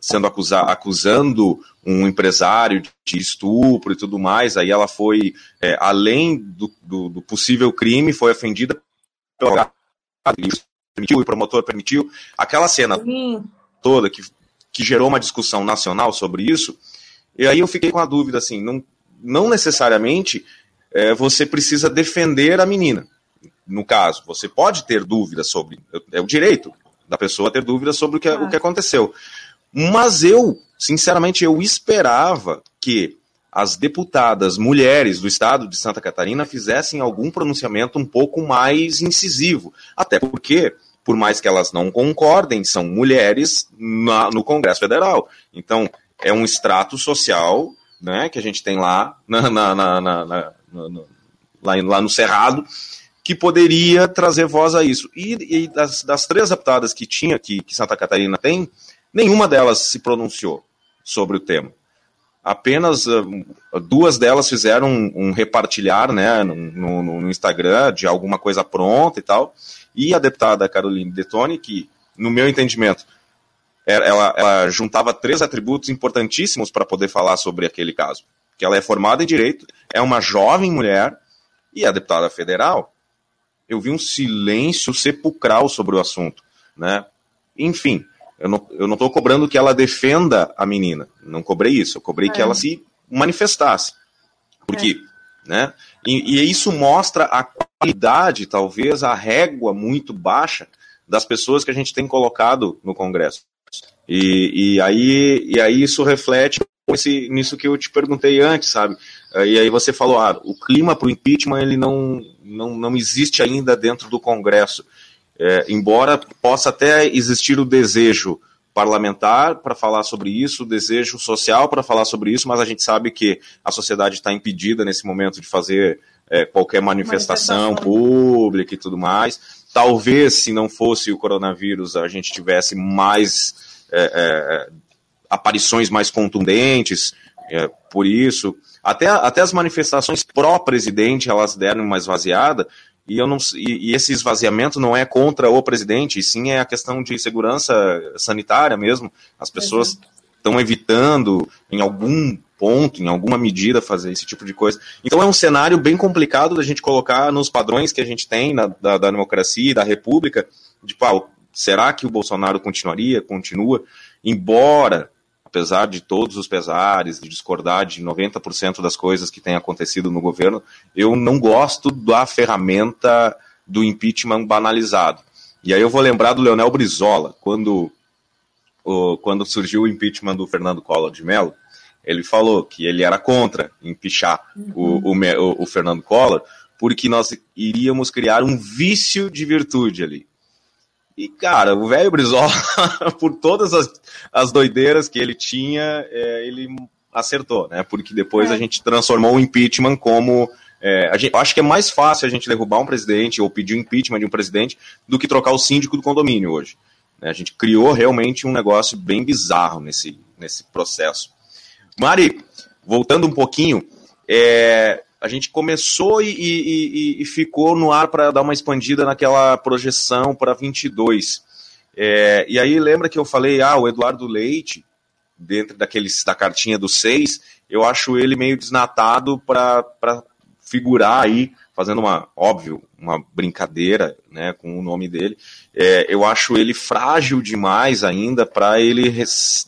sendo acusar, acusando um empresário de estupro e tudo mais. Aí ela foi, é, além do, do, do, possível crime, foi ofendida pelo permitiu, o promotor permitiu. Aquela cena Sim. toda que, que gerou uma discussão nacional sobre isso. E aí eu fiquei com a dúvida assim, não, não necessariamente é, você precisa defender a menina. No caso, você pode ter dúvidas sobre. É o direito da pessoa ter dúvidas sobre o que, o que aconteceu. Mas eu, sinceramente, eu esperava que as deputadas mulheres do estado de Santa Catarina fizessem algum pronunciamento um pouco mais incisivo. Até porque, por mais que elas não concordem, são mulheres na, no Congresso Federal. Então, é um extrato social né, que a gente tem lá, na, na, lá, lá no Cerrado, que poderia trazer voz a isso. E, e das, das, três deputadas que tinha, que, que Santa Catarina tem, nenhuma delas se pronunciou sobre o tema. Apenas uh, duas delas fizeram um, um repartilhar né, no, no, no, Instagram de alguma coisa pronta e tal. E a deputada Caroline Detoni, que, no meu entendimento, ela, ela juntava três atributos importantíssimos para poder falar sobre aquele caso. Que ela é formada em direito, é uma jovem mulher e a deputada federal eu vi um silêncio sepulcral sobre o assunto, né? Enfim, eu não, eu não tô cobrando que ela defenda a menina, não cobrei isso, eu cobrei é. que ela se manifestasse, porque, é. né? E, e isso mostra a qualidade, talvez a régua muito baixa das pessoas que a gente tem colocado no Congresso. E, e, aí, e aí isso reflete esse, nisso que eu te perguntei antes, sabe? E aí você falou, ah, o clima para o impeachment ele não, não, não existe ainda dentro do Congresso. É, embora possa até existir o desejo parlamentar para falar sobre isso, o desejo social para falar sobre isso, mas a gente sabe que a sociedade está impedida nesse momento de fazer é, qualquer manifestação, manifestação pública e tudo mais. Talvez, se não fosse o coronavírus, a gente tivesse mais é, é, aparições mais contundentes é, por isso. Até, até as manifestações pró-presidente elas deram uma esvaziada, e, eu não, e, e, esse esvaziamento não é contra o presidente, e sim é a questão de segurança sanitária mesmo. As pessoas estão evitando, em algum ponto, em alguma medida, fazer esse tipo de coisa. Então é um cenário bem complicado da gente colocar nos padrões que a gente tem na, da, da democracia e da república, de pau, será que o Bolsonaro continuaria, continua, embora apesar de todos os pesares, de discordar de 90% das coisas que têm acontecido no governo, eu não gosto da ferramenta do impeachment banalizado. E aí eu vou lembrar do Leonel Brizola, quando, o, quando surgiu o impeachment do Fernando Collor de Mello, ele falou que ele era contra empichar uhum. o, o, o Fernando Collor, porque nós iríamos criar um vício de virtude ali. E, cara, o velho Brizola, por todas as, as doideiras que ele tinha, é, ele acertou, né? Porque depois é. a gente transformou o impeachment como. É, a gente, eu acho que é mais fácil a gente derrubar um presidente ou pedir o impeachment de um presidente do que trocar o síndico do condomínio hoje. Né? A gente criou realmente um negócio bem bizarro nesse, nesse processo. Mari, voltando um pouquinho, é, a gente começou e, e, e ficou no ar para dar uma expandida naquela projeção para 22. É, e aí lembra que eu falei, ah, o Eduardo Leite, dentro daqueles da cartinha do 6, eu acho ele meio desnatado para figurar aí, fazendo uma, óbvio, uma brincadeira né, com o nome dele. É, eu acho ele frágil demais ainda para ele,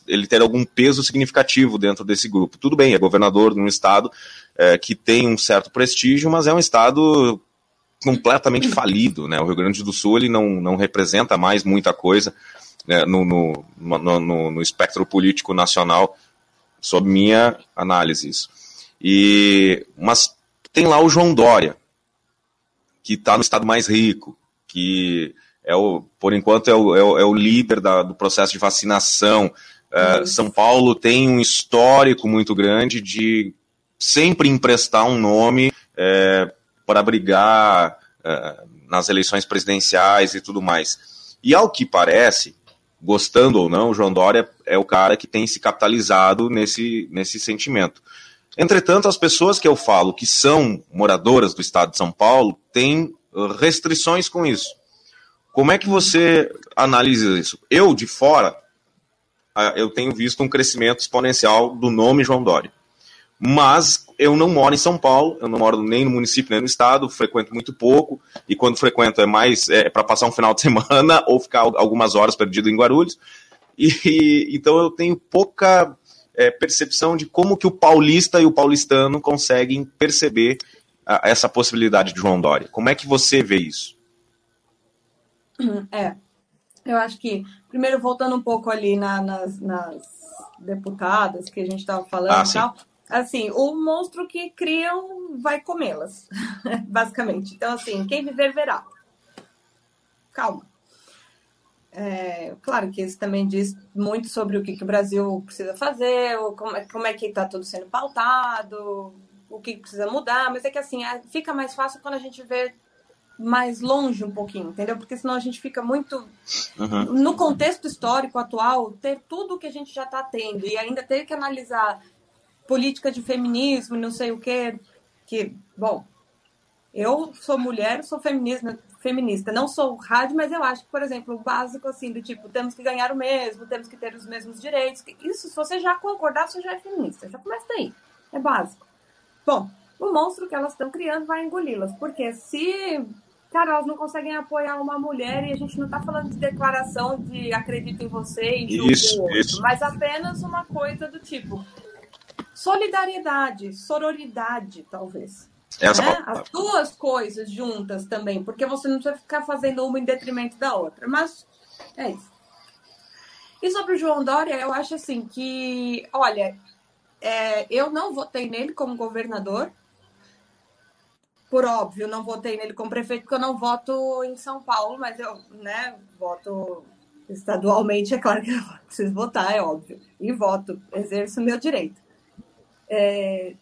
ele ter algum peso significativo dentro desse grupo. Tudo bem, é governador de um estado, é, que tem um certo prestígio, mas é um estado completamente falido. Né? O Rio Grande do Sul ele não, não representa mais muita coisa né, no, no, no, no, espectro político nacional, sob minha análise. Isso. E, mas tem lá o João Dória, que está no estado mais rico, que é o, por enquanto é o, é o, é o líder da, do processo de vacinação. Uh, São Paulo tem um histórico muito grande de sempre emprestar um nome é, para brigar é, nas eleições presidenciais e tudo mais. E ao que parece, gostando ou não, o João Dória é o cara que tem se capitalizado nesse, nesse sentimento. Entretanto, as pessoas que eu falo que são moradoras do estado de São Paulo têm restrições com isso. Como é que você analisa isso? Eu, de fora, eu tenho visto um crescimento exponencial do nome João Dória. Mas eu não moro em São Paulo, eu não moro nem no município nem no estado, frequento muito pouco, e quando frequento é mais é, para passar um final de semana ou ficar algumas horas perdido em Guarulhos. E, então eu tenho pouca é, percepção de como que o paulista e o paulistano conseguem perceber a, essa possibilidade de João Dória. Como é que você vê isso? É, eu acho que, primeiro, voltando um pouco ali na, nas, nas, deputadas que a gente estava falando ah, e tal, assim, o monstro que criam vai comê-las, basicamente. Então, assim, quem viver verá. Calma. É, claro que isso também diz muito sobre o que, que o Brasil precisa fazer, como, é, como é que está tudo sendo pautado, o que precisa mudar, mas é que assim, é, fica mais fácil quando a gente vê mais longe um pouquinho, entendeu? Porque senão a gente fica muito. Uhum. No contexto histórico atual, ter tudo que a gente já está tendo e ainda ter que analisar política de feminismo, não sei o quê, que, bom, eu sou mulher, sou feminista, feminista, não sou rádio, mas eu acho que, por exemplo, o básico, assim, do tipo, temos que ganhar o mesmo, temos que ter os mesmos direitos, isso, se você já concordar, você já é feminista, já começa daí, é básico. Bom, o monstro que elas estão criando vai engoli-las, porque se cara, elas não conseguem apoiar uma mulher e a gente não está falando de declaração de acredito em você e isso, outro, isso. mas apenas uma coisa do tipo solidariedade, sororidade, talvez. Essa né? As duas coisas juntas também, porque você não precisa ficar fazendo uma em detrimento da outra. Mas é isso. E sobre o João Dória, eu acho assim que, olha, é, eu não votei nele como governador. Por óbvio, não votei nele como prefeito, porque eu não voto em São Paulo, mas eu né, voto estadualmente, é claro que eu preciso votar, é óbvio. E voto, exerço o meu direito. É,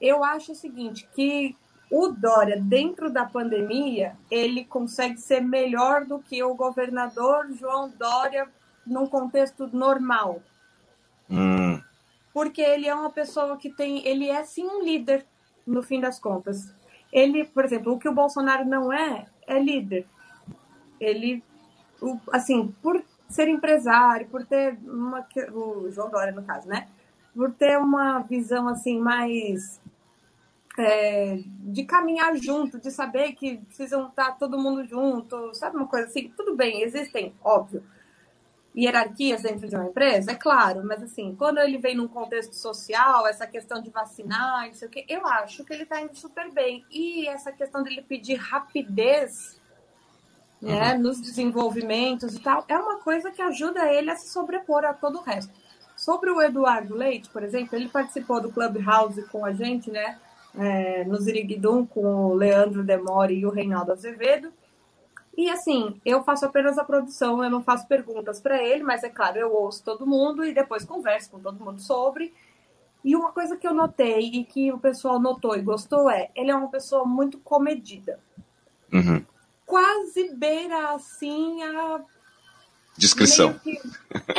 eu acho o seguinte, que o Dória, dentro da pandemia, ele consegue ser melhor do que o governador João Dória num contexto normal. Hum. Porque ele é uma pessoa que tem. Ele é sim um líder, no fim das contas. Ele, por exemplo, o que o Bolsonaro não é, é líder. Ele, assim, por ser empresário, por ter uma. O João Dória, no caso, né? Por ter uma visão assim mais é, de caminhar junto, de saber que precisam estar todo mundo junto, sabe uma coisa assim? Tudo bem, existem, óbvio, hierarquias dentro de uma empresa, é claro, mas assim, quando ele vem num contexto social, essa questão de vacinar, não sei o quê, eu acho que ele está indo super bem. E essa questão dele pedir rapidez né, uhum. nos desenvolvimentos e tal, é uma coisa que ajuda ele a se sobrepor a todo o resto. Sobre o Eduardo Leite, por exemplo, ele participou do Clubhouse com a gente, né? É, no Ziriguidum, com o Leandro Demore e o Reinaldo Azevedo. E assim, eu faço apenas a produção, eu não faço perguntas para ele, mas é claro, eu ouço todo mundo e depois converso com todo mundo sobre. E uma coisa que eu notei e que o pessoal notou e gostou é, ele é uma pessoa muito comedida. Uhum. Quase beira assim a Descrição. Que,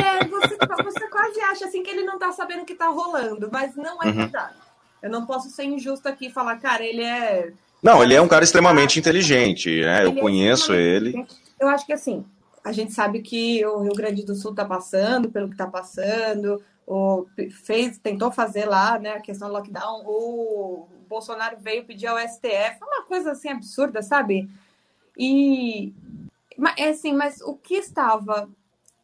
é, você, você, quase acha assim que ele não tá sabendo o que tá rolando, mas não é uhum. verdade. Eu não posso ser injusto aqui e falar, cara, ele é. Não, ele é um cara extremamente inteligente, né? Eu é conheço ele. Eu acho que assim, a gente sabe que o Rio Grande do Sul tá passando pelo que tá passando, o, fez, tentou fazer lá, né, a questão do lockdown, o Bolsonaro veio pedir ao STF, uma coisa assim absurda, sabe? E é assim, mas o que estava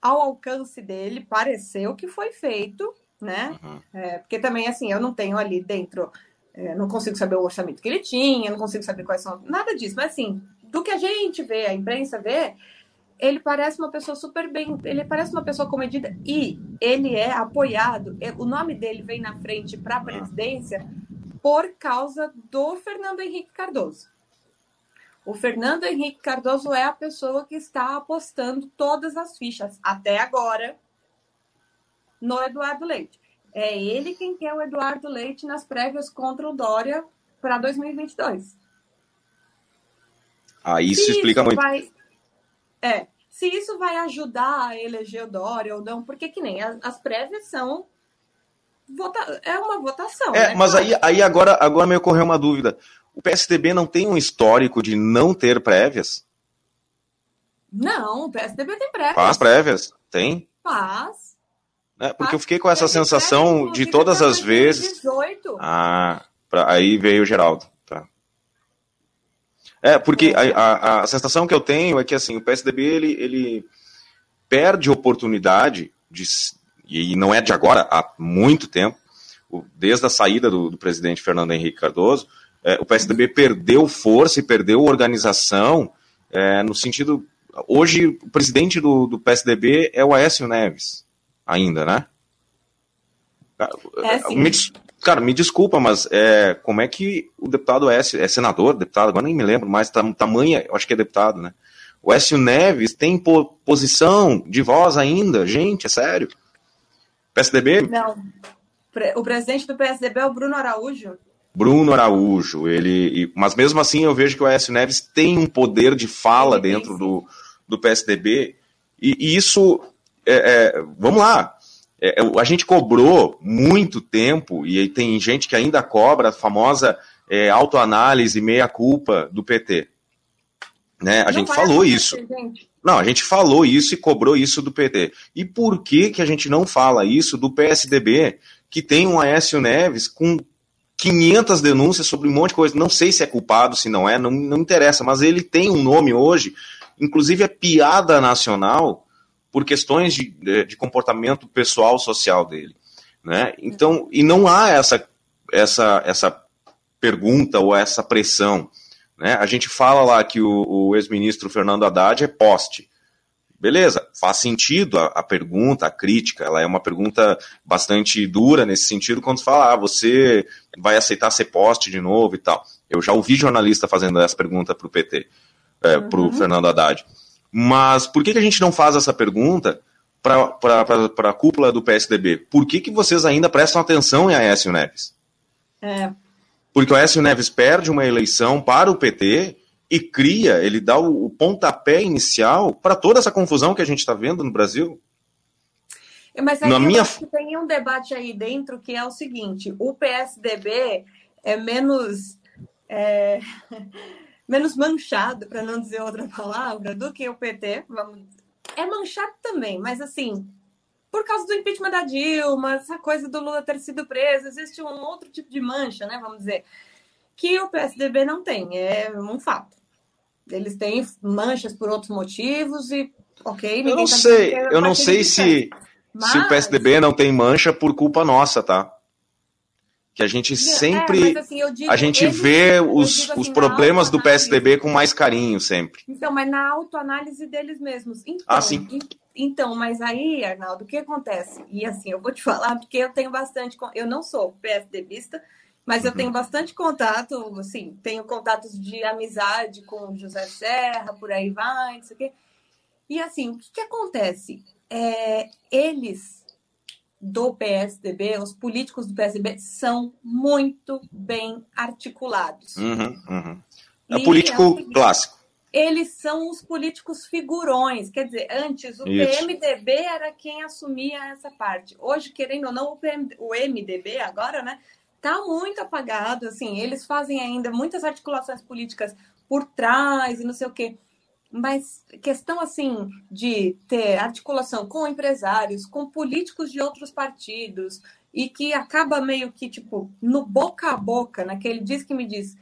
ao alcance dele pareceu que foi feito, né? Uhum. É, porque também, assim, eu não tenho ali dentro, é, não consigo saber o orçamento que ele tinha, não consigo saber quais são, nada disso. Mas, assim, do que a gente vê, a imprensa vê, ele parece uma pessoa super bem, ele parece uma pessoa comedida e ele é apoiado, é, o nome dele vem na frente para a presidência por causa do Fernando Henrique Cardoso. O Fernando Henrique Cardoso é a pessoa que está apostando todas as fichas, até agora, no Eduardo Leite. É ele quem quer o Eduardo Leite nas prévias contra o Dória para 2022. Ah, isso se explica muito. Vai... É, se isso vai ajudar a eleger o Dória ou não, porque que nem as, as prévias são Vota... é uma votação. É, né? mas aí, aí agora, agora me ocorreu uma dúvida. O PSDB não tem um histórico de não ter prévias? Não, o PSDB tem prévias. Faz prévias? Tem? Faz. Né? Porque eu fiquei com essa sensação de todas as vezes. 18. Ah, pra... aí veio o Geraldo. Tá. É, porque a, a, a, sensação que eu tenho é que assim, o PSDB ele, ele perde oportunidade de, e não é de agora, há muito tempo, desde a saída do, do presidente Fernando Henrique Cardoso, é, o PSDB perdeu força e perdeu organização é, no sentido. Hoje, o presidente do, do PSDB é o Aécio Neves, ainda, né? É, me, cara, me desculpa, mas é, como é que o deputado é, é senador, deputado, agora nem me lembro mais, tam, tamanha, eu acho que é deputado, né? O Écio Neves tem po, posição de voz ainda, gente, é sério. PSDB? Não. O presidente do PSDB é o Bruno Araújo. Bruno Araújo, ele. Mas mesmo assim eu vejo que o Aécio Neves tem um poder de fala dentro do, do PSDB. E, e isso. É, é, vamos lá. É, é, a gente cobrou muito tempo, e tem gente que ainda cobra a famosa é, autoanálise meia-culpa do PT. Né? A Não gente falou isso. Gente. Não, a gente falou isso e cobrou isso do PT. E por que, que a gente não fala isso do PSDB, que tem um Aécio Neves com 500 denúncias sobre um monte de coisa? Não sei se é culpado, se não é, não, não interessa, mas ele tem um nome hoje, inclusive é piada nacional, por questões de, de comportamento pessoal social dele. Né? Então, e não há essa, essa, essa pergunta ou essa pressão. Né? A gente fala lá que o, o ex-ministro Fernando Haddad é poste. Beleza, faz sentido a, a, pergunta, a crítica, ela é uma pergunta bastante dura nesse sentido, quando fala, ah, você vai aceitar ser poste de novo e tal. Eu já ouvi jornalista fazendo essa pergunta para o PT, é, uhum. para o Fernando Haddad. Mas por que, que a gente não faz essa pergunta para a cúpula do PSDB? Por que, que vocês ainda prestam atenção em Aécio Neves? É. Porque o Aécio Neves perde uma eleição para o PT e cria, ele dá o, o pontapé inicial para toda essa confusão que a gente está vendo no Brasil. Mas aí Na minha... tem um debate aí dentro que é o seguinte: o PSDB é menos. É... menos manchado, para não dizer outra palavra, do que o PT. Vamos... É manchado também, mas assim, por causa do impeachment da Dilma, essa coisa do Lula ter sido preso, existe um outro tipo de mancha, né? Vamos dizer, que o PSDB não tem, é um fato. Eles têm manchas por outros motivos e, ok. Eu não tá sei, eu não sei se, mas... se o PSDB não tem mancha por culpa nossa, tá? que a gente sempre é, assim, digo, a gente vê os, assim, os problemas do PSDB com mais carinho sempre. Então, mas na autoanálise deles mesmos. Então, ah, sim. Então, mas aí, Arnaldo, o que acontece? E assim, eu vou te falar porque eu tenho bastante, eu não sou PSDBista, mas eu uhum. tenho bastante contato, assim, tenho contatos de amizade com José Serra, por aí vai, não sei o quê. E assim, o que, que acontece? É, eles do PSDB, os políticos do PSDB são muito bem articulados. Uhum, uhum. É político é clássico. Eles são os políticos figurões. Quer dizer, antes o Isso. PMDB era quem assumia essa parte. Hoje, querendo ou não, o, PM, o MDB agora, né, tá muito apagado. Assim, eles fazem ainda muitas articulações políticas por trás e não sei o quê. Mas questão assim de ter articulação com empresários, com políticos de outros partidos e que acaba meio que tipo no boca a boca, naquele diz que me diz,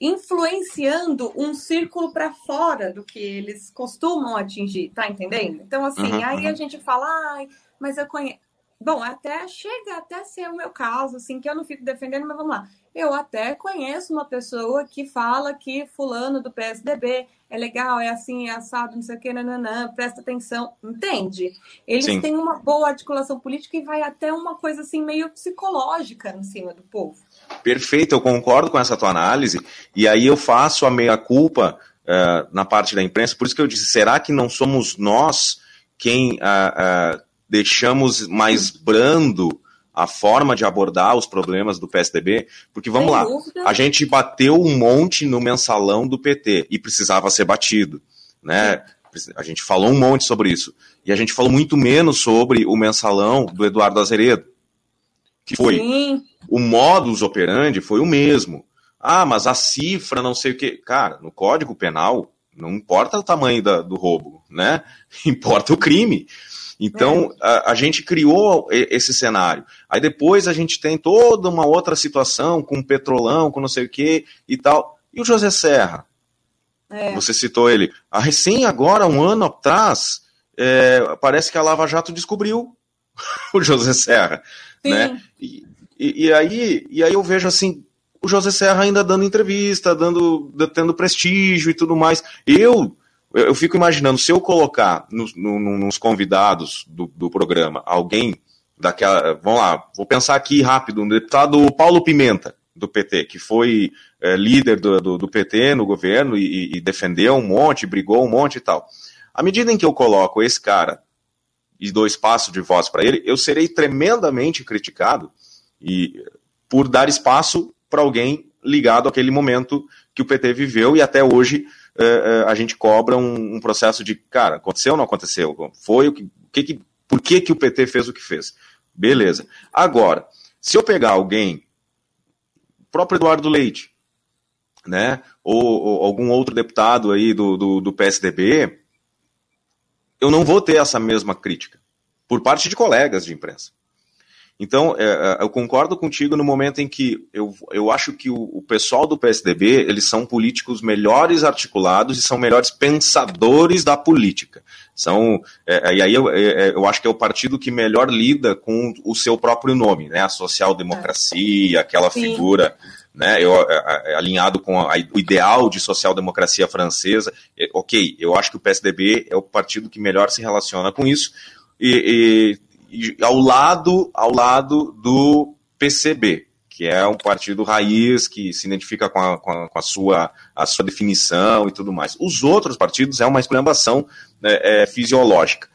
influenciando um círculo para fora do que eles costumam atingir, tá entendendo? Então assim, uhum, aí uhum. a gente fala, ai, mas eu conheço Bom, até chega até ser o meu caso, assim, que eu não fico defendendo, mas vamos lá. Eu até conheço uma pessoa que fala que fulano do PSDB é legal, é assim, é assado, não sei o que, nananã, presta atenção, entende? Eles Sim. têm uma boa articulação política e vai até uma coisa assim meio psicológica em cima do povo. Perfeito, eu concordo com essa tua análise, e aí eu faço a meia-culpa uh, na parte da imprensa, por isso que eu disse, será que não somos nós quem uh, uh, deixamos mais brando a forma de abordar os problemas do PSDB, porque vamos Sem lá, dúvida. a gente bateu um monte no mensalão do PT e precisava ser batido, né? A gente falou um monte sobre isso. E a gente falou muito menos sobre o mensalão do Eduardo Azeredo, que foi Sim. o modus operandi foi o mesmo. Ah, mas a cifra, não sei o quê. Cara, no Código Penal, Não importa o tamanho da, do roubo, né? Importa o crime. Então, é. a, a, gente criou esse cenário. Aí depois a gente tem toda uma outra situação com petrolão, com não sei o que e tal. E o José Serra? É. Você citou ele. A recém agora, um ano atrás, é, parece que a Lava Jato descobriu o José Serra. Sim. Né? E, e, e, aí, e aí eu vejo assim, o José Serra ainda dando entrevista, dando, tendo prestígio e tudo mais. Eu eu fico imaginando, se eu colocar nos, nos convidados do, do, programa alguém daquela. Vamos lá, vou pensar aqui rápido, um deputado Paulo Pimenta, do PT, que foi é, líder do, do, do, PT no governo e, e, defendeu um monte, brigou um monte e tal. À medida em que eu coloco esse cara e dou espaço de voz para ele, eu serei tremendamente criticado e por dar espaço para alguém ligado àquele momento que o PT viveu e até hoje a gente cobra um, um, processo de, cara, aconteceu ou não aconteceu? Foi o que, que, que, por que, que o PT fez o que fez? Beleza. Agora, se eu pegar alguém, próprio Eduardo Leite, né, ou, ou algum outro deputado aí do, do, do PSDB, eu não vou ter essa mesma crítica por parte de colegas de imprensa. Então, é, é, eu concordo contigo no momento em que eu, eu acho que o, o, pessoal do PSDB, eles são políticos melhores articulados e são melhores pensadores da política. São, é, é e aí eu, é, eu acho que é o partido que melhor lida com o seu próprio nome, né? A social-democracia, aquela Sim. figura né, eu, alinhado com a, o ideal de social-democracia francesa. ok, eu acho que o PSDB é o partido que melhor se relaciona com isso. E, ao lado, ao lado do PCB, que é um partido raiz que se identifica com a, com a, com a sua, a sua definição e tudo mais. Os outros partidos é uma esculhambação né, é, fisiológica.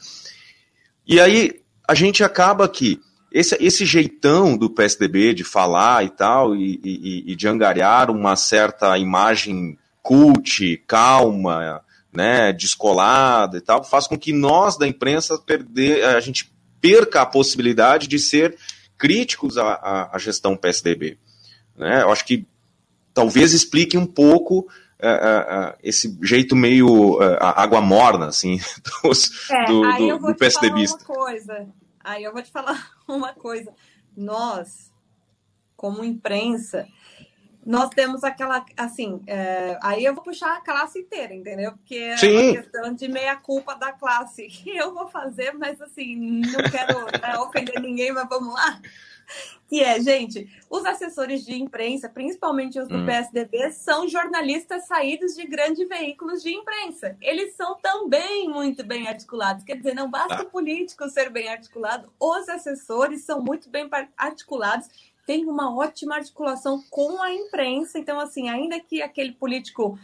E aí a gente acaba que esse, esse jeitão do PSDB de falar e tal, e, e, e de angariar uma certa imagem cult, calma, né, descolada e tal, faz com que nós da imprensa perder, a gente perca a possibilidade de ser críticos à, à, gestão PSDB. Né? Eu acho que talvez explique um pouco uh, uh, esse jeito meio uh, água morna, assim, dos, é, do, aí do, eu vou do te Falar uma coisa. Aí eu vou te falar uma coisa. Nós, como imprensa, nós temos aquela, assim, é, aí eu vou puxar a classe inteira, entendeu? Porque é Sim. uma questão de meia-culpa da classe que eu vou fazer, mas assim, não quero né, ofender ninguém, mas vamos lá. Que é, gente, os assessores de imprensa, principalmente os do hum. PSDB, são jornalistas saídos de grandes veículos de imprensa. Eles são também muito bem articulados. Quer dizer, não basta ah. o político ser bem articulado, os assessores são muito bem articulados tem uma ótima articulação com a imprensa. Então, assim, ainda que aquele político.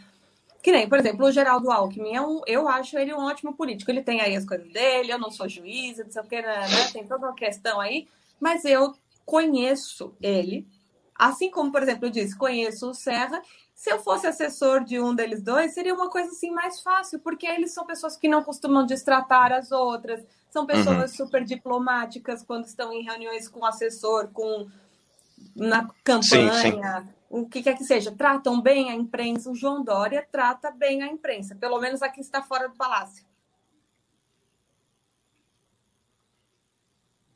Que nem, por exemplo, o Geraldo Alckmin, é um, eu acho ele um ótimo político. Ele tem aí as coisas dele, eu não sou juíza, não sei o que, né, né? tem toda uma questão aí, mas eu conheço ele, assim como, por exemplo, eu disse, conheço o Serra. Se eu fosse assessor de um deles dois, seria uma coisa assim mais fácil, porque eles são pessoas que não costumam destratar as outras, são pessoas uhum. super diplomáticas quando estão em reuniões com o assessor, com na campanha, sim, sim. o que quer que seja, tratam bem a imprensa. O João Dória trata bem a imprensa, pelo menos aqui está fora do palácio.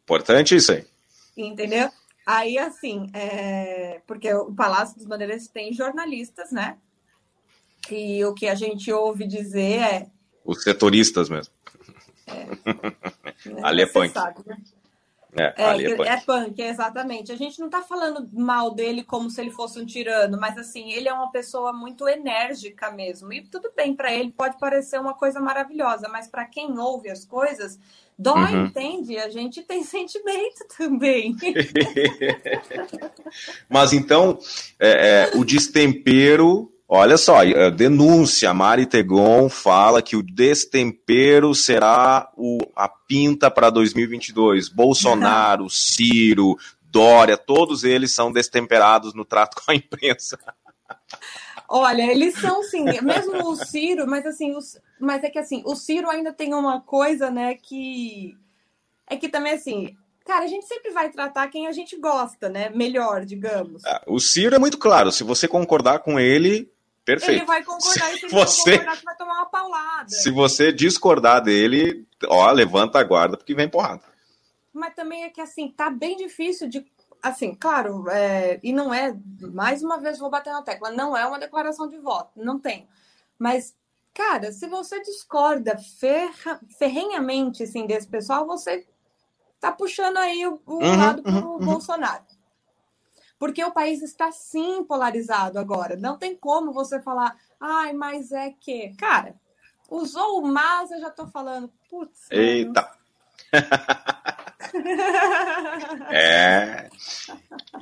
Importante isso aí. Entendeu? Aí, assim, é... porque o Palácio dos Bandeirantes tem jornalistas, né? E o que a gente ouve dizer é. Os setoristas mesmo. É. Ali é punk. Sabe, né? É, é, é, punk. é punk, exatamente. A gente não está falando mal dele como se ele fosse um tirano, mas assim, ele é uma pessoa muito enérgica mesmo. E tudo bem, para ele pode parecer uma coisa maravilhosa, mas para quem ouve as coisas, dói, uhum. entende? A gente tem sentimento também. mas então, é, é, o destempero Olha só, eh, denúncia, Mari Tegon fala que o destempero será o, a pinta para 2022. Bolsonaro, Ciro, Dória, todos eles são destemperados no trato com a imprensa. Olha, eles são sim, mesmo o Ciro, mas assim, os, mas é que assim, o Ciro ainda tem uma coisa, né, que é que também assim, cara, a gente sempre vai tratar quem a gente gosta, né, melhor, digamos. Ah, o Ciro é muito claro, se você concordar com ele, Perfeito. Ele vai concordar se e se você, concordar, você vai tomar uma paulada. Se você discordar dele, ó, levanta a guarda porque vem porrada. Mas também é que assim, tá bem difícil de. Assim, claro, é, e não é, mais uma vez vou bater na tecla, não é uma declaração de voto, não tem. Mas, cara, se você discorda ferra, ferrenhamente assim, desse pessoal, você tá puxando aí o, o uhum, lado pro uhum, uhum. Porque o país está sim polarizado agora. Não tem como você falar, ai, mas é que. Cara, usou o mas, eu já tô falando, putz. Eita! é.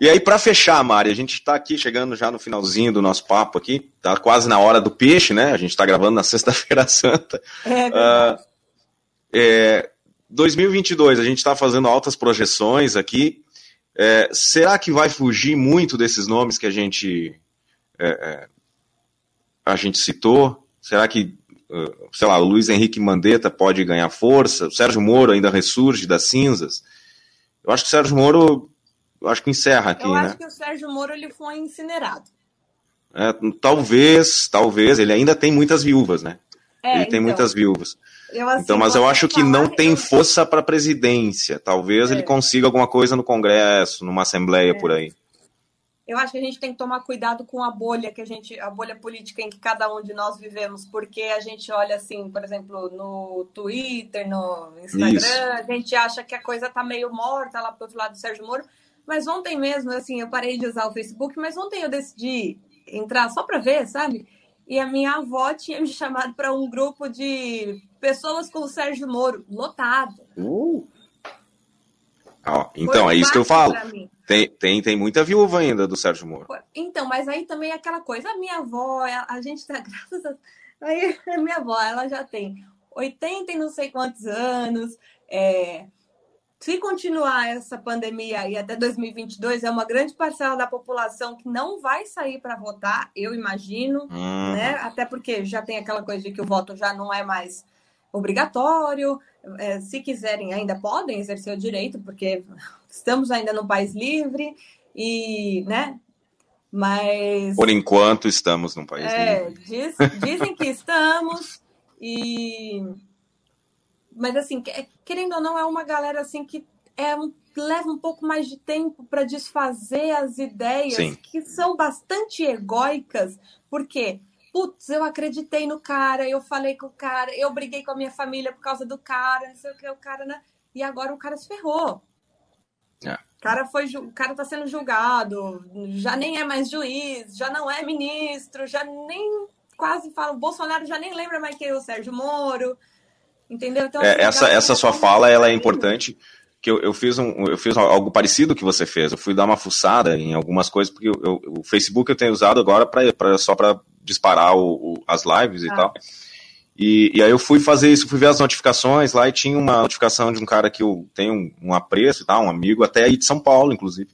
E aí, para fechar, Mari, a gente está aqui chegando já no finalzinho do nosso papo aqui, tá quase na hora do peixe, né? A gente está gravando na Sexta-feira Santa. É verdade. Uh, é, 2022, a gente está fazendo altas projeções aqui. É, será que vai fugir muito desses nomes que a gente é, é a gente citou? Será que, uh, sei lá, o Luiz Henrique Mandetta pode ganhar força? O Sérgio Moro ainda ressurge das cinzas? Eu acho que o Sérgio Moro, eu acho que encerra aqui, eu né? Eu acho que o Sérgio Moro ele foi incinerado. É, talvez, talvez, ele ainda tem muitas viúvas, né? É, ele tem então. muitas viúvas. Eu, assim, então, mas eu acho que não tem força para a presidência. Talvez é. ele consiga alguma coisa no Congresso, numa Assembleia é. por aí. Eu acho que a gente tem que tomar cuidado com a bolha que a gente, a bolha política em que cada um de nós vivemos, porque a gente olha assim, por exemplo, no Twitter, no Instagram, Isso. a gente acha que a coisa tá meio morta lá pro outro lado do Sérgio Moro. Mas ontem mesmo, assim, eu parei de usar o Facebook, mas ontem eu decidi entrar só para ver, sabe? E a minha avó tinha me chamado para um grupo de pessoas com o Sérgio Moro, lotado. Uh. Então, é isso que eu falo. Tem, tem, tem muita viúva ainda do Sérgio Moro. Então, mas aí também é aquela coisa, a minha avó, a, a gente tá, graças a... Aí, a minha avó, ela já tem 80 e não sei quantos anos, é, se continuar essa pandemia aí até 2022, é uma grande parcela da população que não vai sair para votar, eu imagino, uhum. né? Até porque já tem aquela coisa de que o voto já não é mais obrigatório. É, se quiserem, ainda podem exercer o direito, porque estamos ainda num país livre e, né? Mas. Por enquanto, estamos num país é, livre. Diz, dizem que estamos e mas assim, querendo ou não, é uma galera assim que é um, leva um pouco mais de tempo para desfazer as ideias Sim. que são bastante egóicas, porque putz, eu acreditei no cara, eu falei com o cara, eu briguei com a minha família por causa do cara, não sei o que, o cara, né? E agora o cara se ferrou. É. O cara foi, o cara tá sendo julgado, já nem é mais juiz, já não é ministro, já nem quase fala, o Bolsonaro já nem lembra mais quem é o Sérgio Moro. Entendeu? Então, é, assim, essa essa sua fala ela é importante que eu, eu, fiz um, eu fiz algo parecido que você fez. Eu fui dar uma fuçada em algumas coisas, porque eu, eu, o Facebook eu tenho usado agora pra, pra só para disparar o, o, as lives e Ah. tal. E, e aí eu fui fazer isso, fui ver as notificações lá e tinha uma notificação de um cara que eu tenho um, um apreço e tal, um amigo, até aí de São Paulo, inclusive.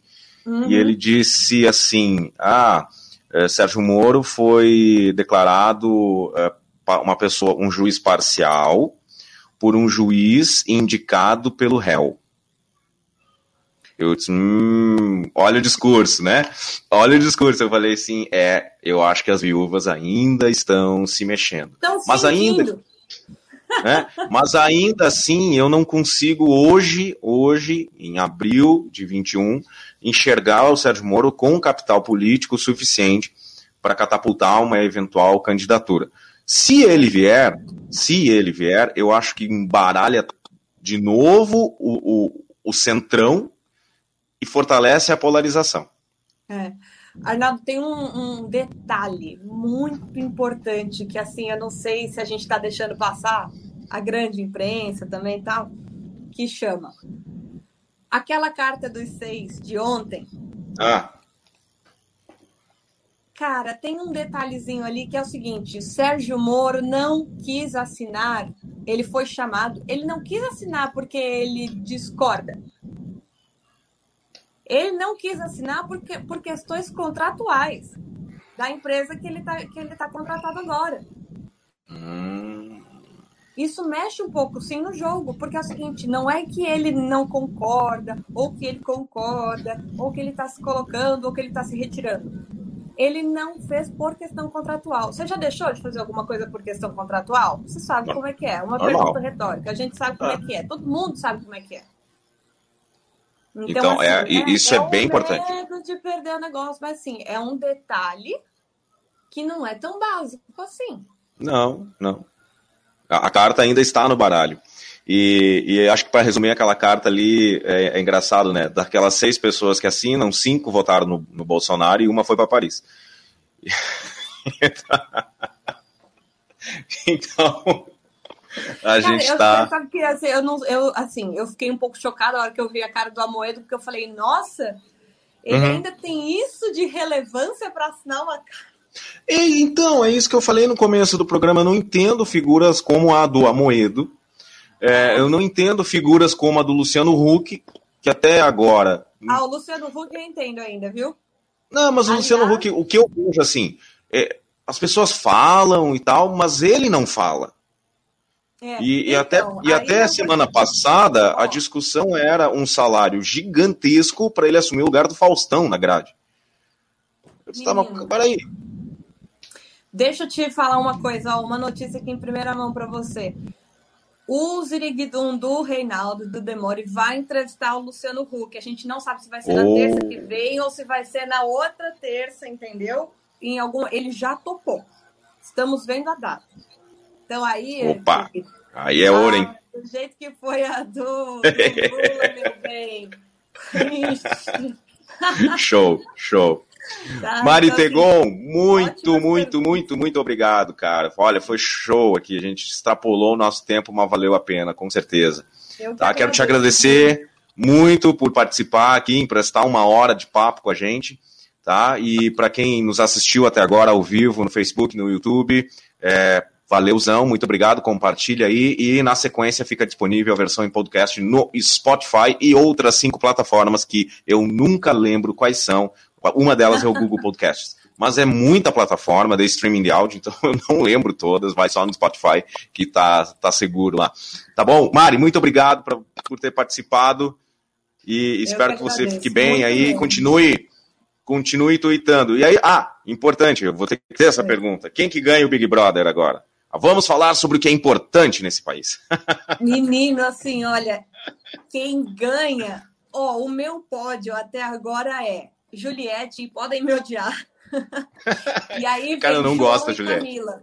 Uhum. E ele disse assim: Ah, eh, Sérgio Moro foi declarado eh, uma pessoa, um juiz parcial, por um juiz indicado pelo réu. Eu disse, hum, olha o discurso, né? Olha o discurso. Eu falei assim, é, eu acho que as viúvas ainda estão se mexendo. Estão Mas ainda- né? Mas ainda assim, eu não consigo hoje, hoje, em abril de 21, enxergar o Sérgio Moro com capital político suficiente para catapultar uma eventual candidatura. Se ele vier, se ele vier, eu acho que embaralha de novo o, o, o centrão e fortalece a polarização. É. Arnaldo, tem um, um detalhe muito importante que, assim, eu não sei se a gente está deixando passar, a grande imprensa também e tal, que chama. Aquela carta dos seis de ontem, Ah, cara, tem um detalhezinho ali que é o seguinte: Sérgio Moro não quis assinar, ele foi chamado, ele não quis assinar porque ele discorda. Ele não quis assinar porque, por questões contratuais da empresa que ele está tá contratado agora. hum, Isso mexe um pouco, sim, no jogo, porque é o seguinte, não é que ele não concorda, ou que ele concorda, ou que ele está se colocando, ou que ele está se retirando. Ele não fez por questão contratual. Você já deixou de fazer alguma coisa por questão contratual? Você sabe como é que é. Uma Normal. pergunta retórica. A gente sabe como é. é que é. Todo mundo sabe como é que é. Então, então é, assim, é, isso é, é bem um importante. medo de perder o negócio, mas assim, é um detalhe que não é tão básico assim. Não, não. A, a carta ainda está no baralho. E, e acho que para resumir aquela carta ali, é, é, engraçado, né? Daquelas seis pessoas que assinam, cinco votaram no, no Bolsonaro e uma foi para Paris. então, a gente está. Sabe que assim, eu, não, eu, assim, eu fiquei um pouco chocada na hora que eu vi a cara do Amoedo, porque eu falei, nossa, ele uhum. ainda tem isso de relevância para assinar uma carta. E, então, é isso que eu falei no começo do programa. Eu não entendo figuras como a do Amoedo, é, eu não entendo figuras como a do Luciano Huck, que até agora. Ah, o Luciano Huck eu entendo ainda, viu? Não, mas o Aliás... Luciano Huck, o que eu vejo assim, é, as pessoas falam e tal, mas ele não fala. É, e, então, e, até, e até semana passada a discussão era um salário gigantesco para ele assumir o lugar do Faustão na grade. Eu estava. Peraí. Deixa eu te falar uma coisa, ó, uma notícia aqui em primeira mão para você. O Ziriguidum do Reinaldo, do Demore, vai entrevistar o Luciano Huck. A gente não sabe se vai ser na oh. terça que vem ou se vai ser na outra terça, entendeu? Em algum... Ele já topou. Estamos vendo a data. Então aí. Opa! Aí é ouro, hein? Ah, do jeito que foi a do, do Lula, meu bem. show, show. Tá, Mari então, Tegon, muito, muito, muito, muito obrigado, cara. Olha, foi show aqui. A gente extrapolou o nosso tempo, mas valeu a pena, com certeza. Eu tá, quero te agradecer muito por participar aqui, emprestar uma hora de papo com a gente. Tá? E para quem nos assistiu até agora ao vivo no Facebook, no YouTube, é, Valeuzão, muito obrigado, compartilha aí e na sequência fica disponível a versão em podcast no Spotify e outras cinco plataformas que eu nunca lembro quais são, uma delas é o Google Podcasts. Mas é muita plataforma de streaming de áudio, então eu não lembro todas, vai só no Spotify que tá, tá seguro lá. Tá bom? Mari, muito obrigado pra, por ter participado e espero que, que você fique bem muito aí, bem. continue continue tweetando. E aí, ah, importante, eu vou ter que ter essa é. pergunta. Quem que ganha o Big Brother agora? Vamos falar sobre o que é importante nesse país. Menino, assim, olha, quem ganha, ó, oh, o meu pódio até agora é Juliette, podem me odiar. e aí Cara, eu não João gosto, Juliette. Camila.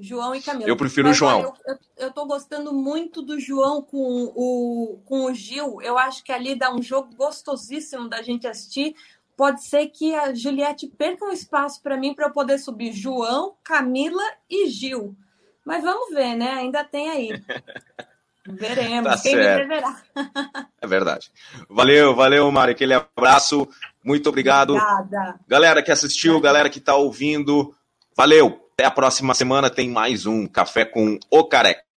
João e Camila. Eu prefiro Mas, o João. Olha, eu, eu, eu, tô gostando muito do João com o, com o Gil. Eu acho que ali dá um jogo gostosíssimo da gente assistir. Pode ser que a Juliette perca um espaço para mim para eu poder subir João, Camila e Gil. Mas vamos ver, né? Ainda tem aí. Veremos. Tá Quem certo. me deverá. é verdade. Valeu, valeu, Mari. Aquele abraço. Muito obrigado. Obrigada. Galera que assistiu, galera que está ouvindo, valeu. Até a próxima semana tem mais um Café com o Careca.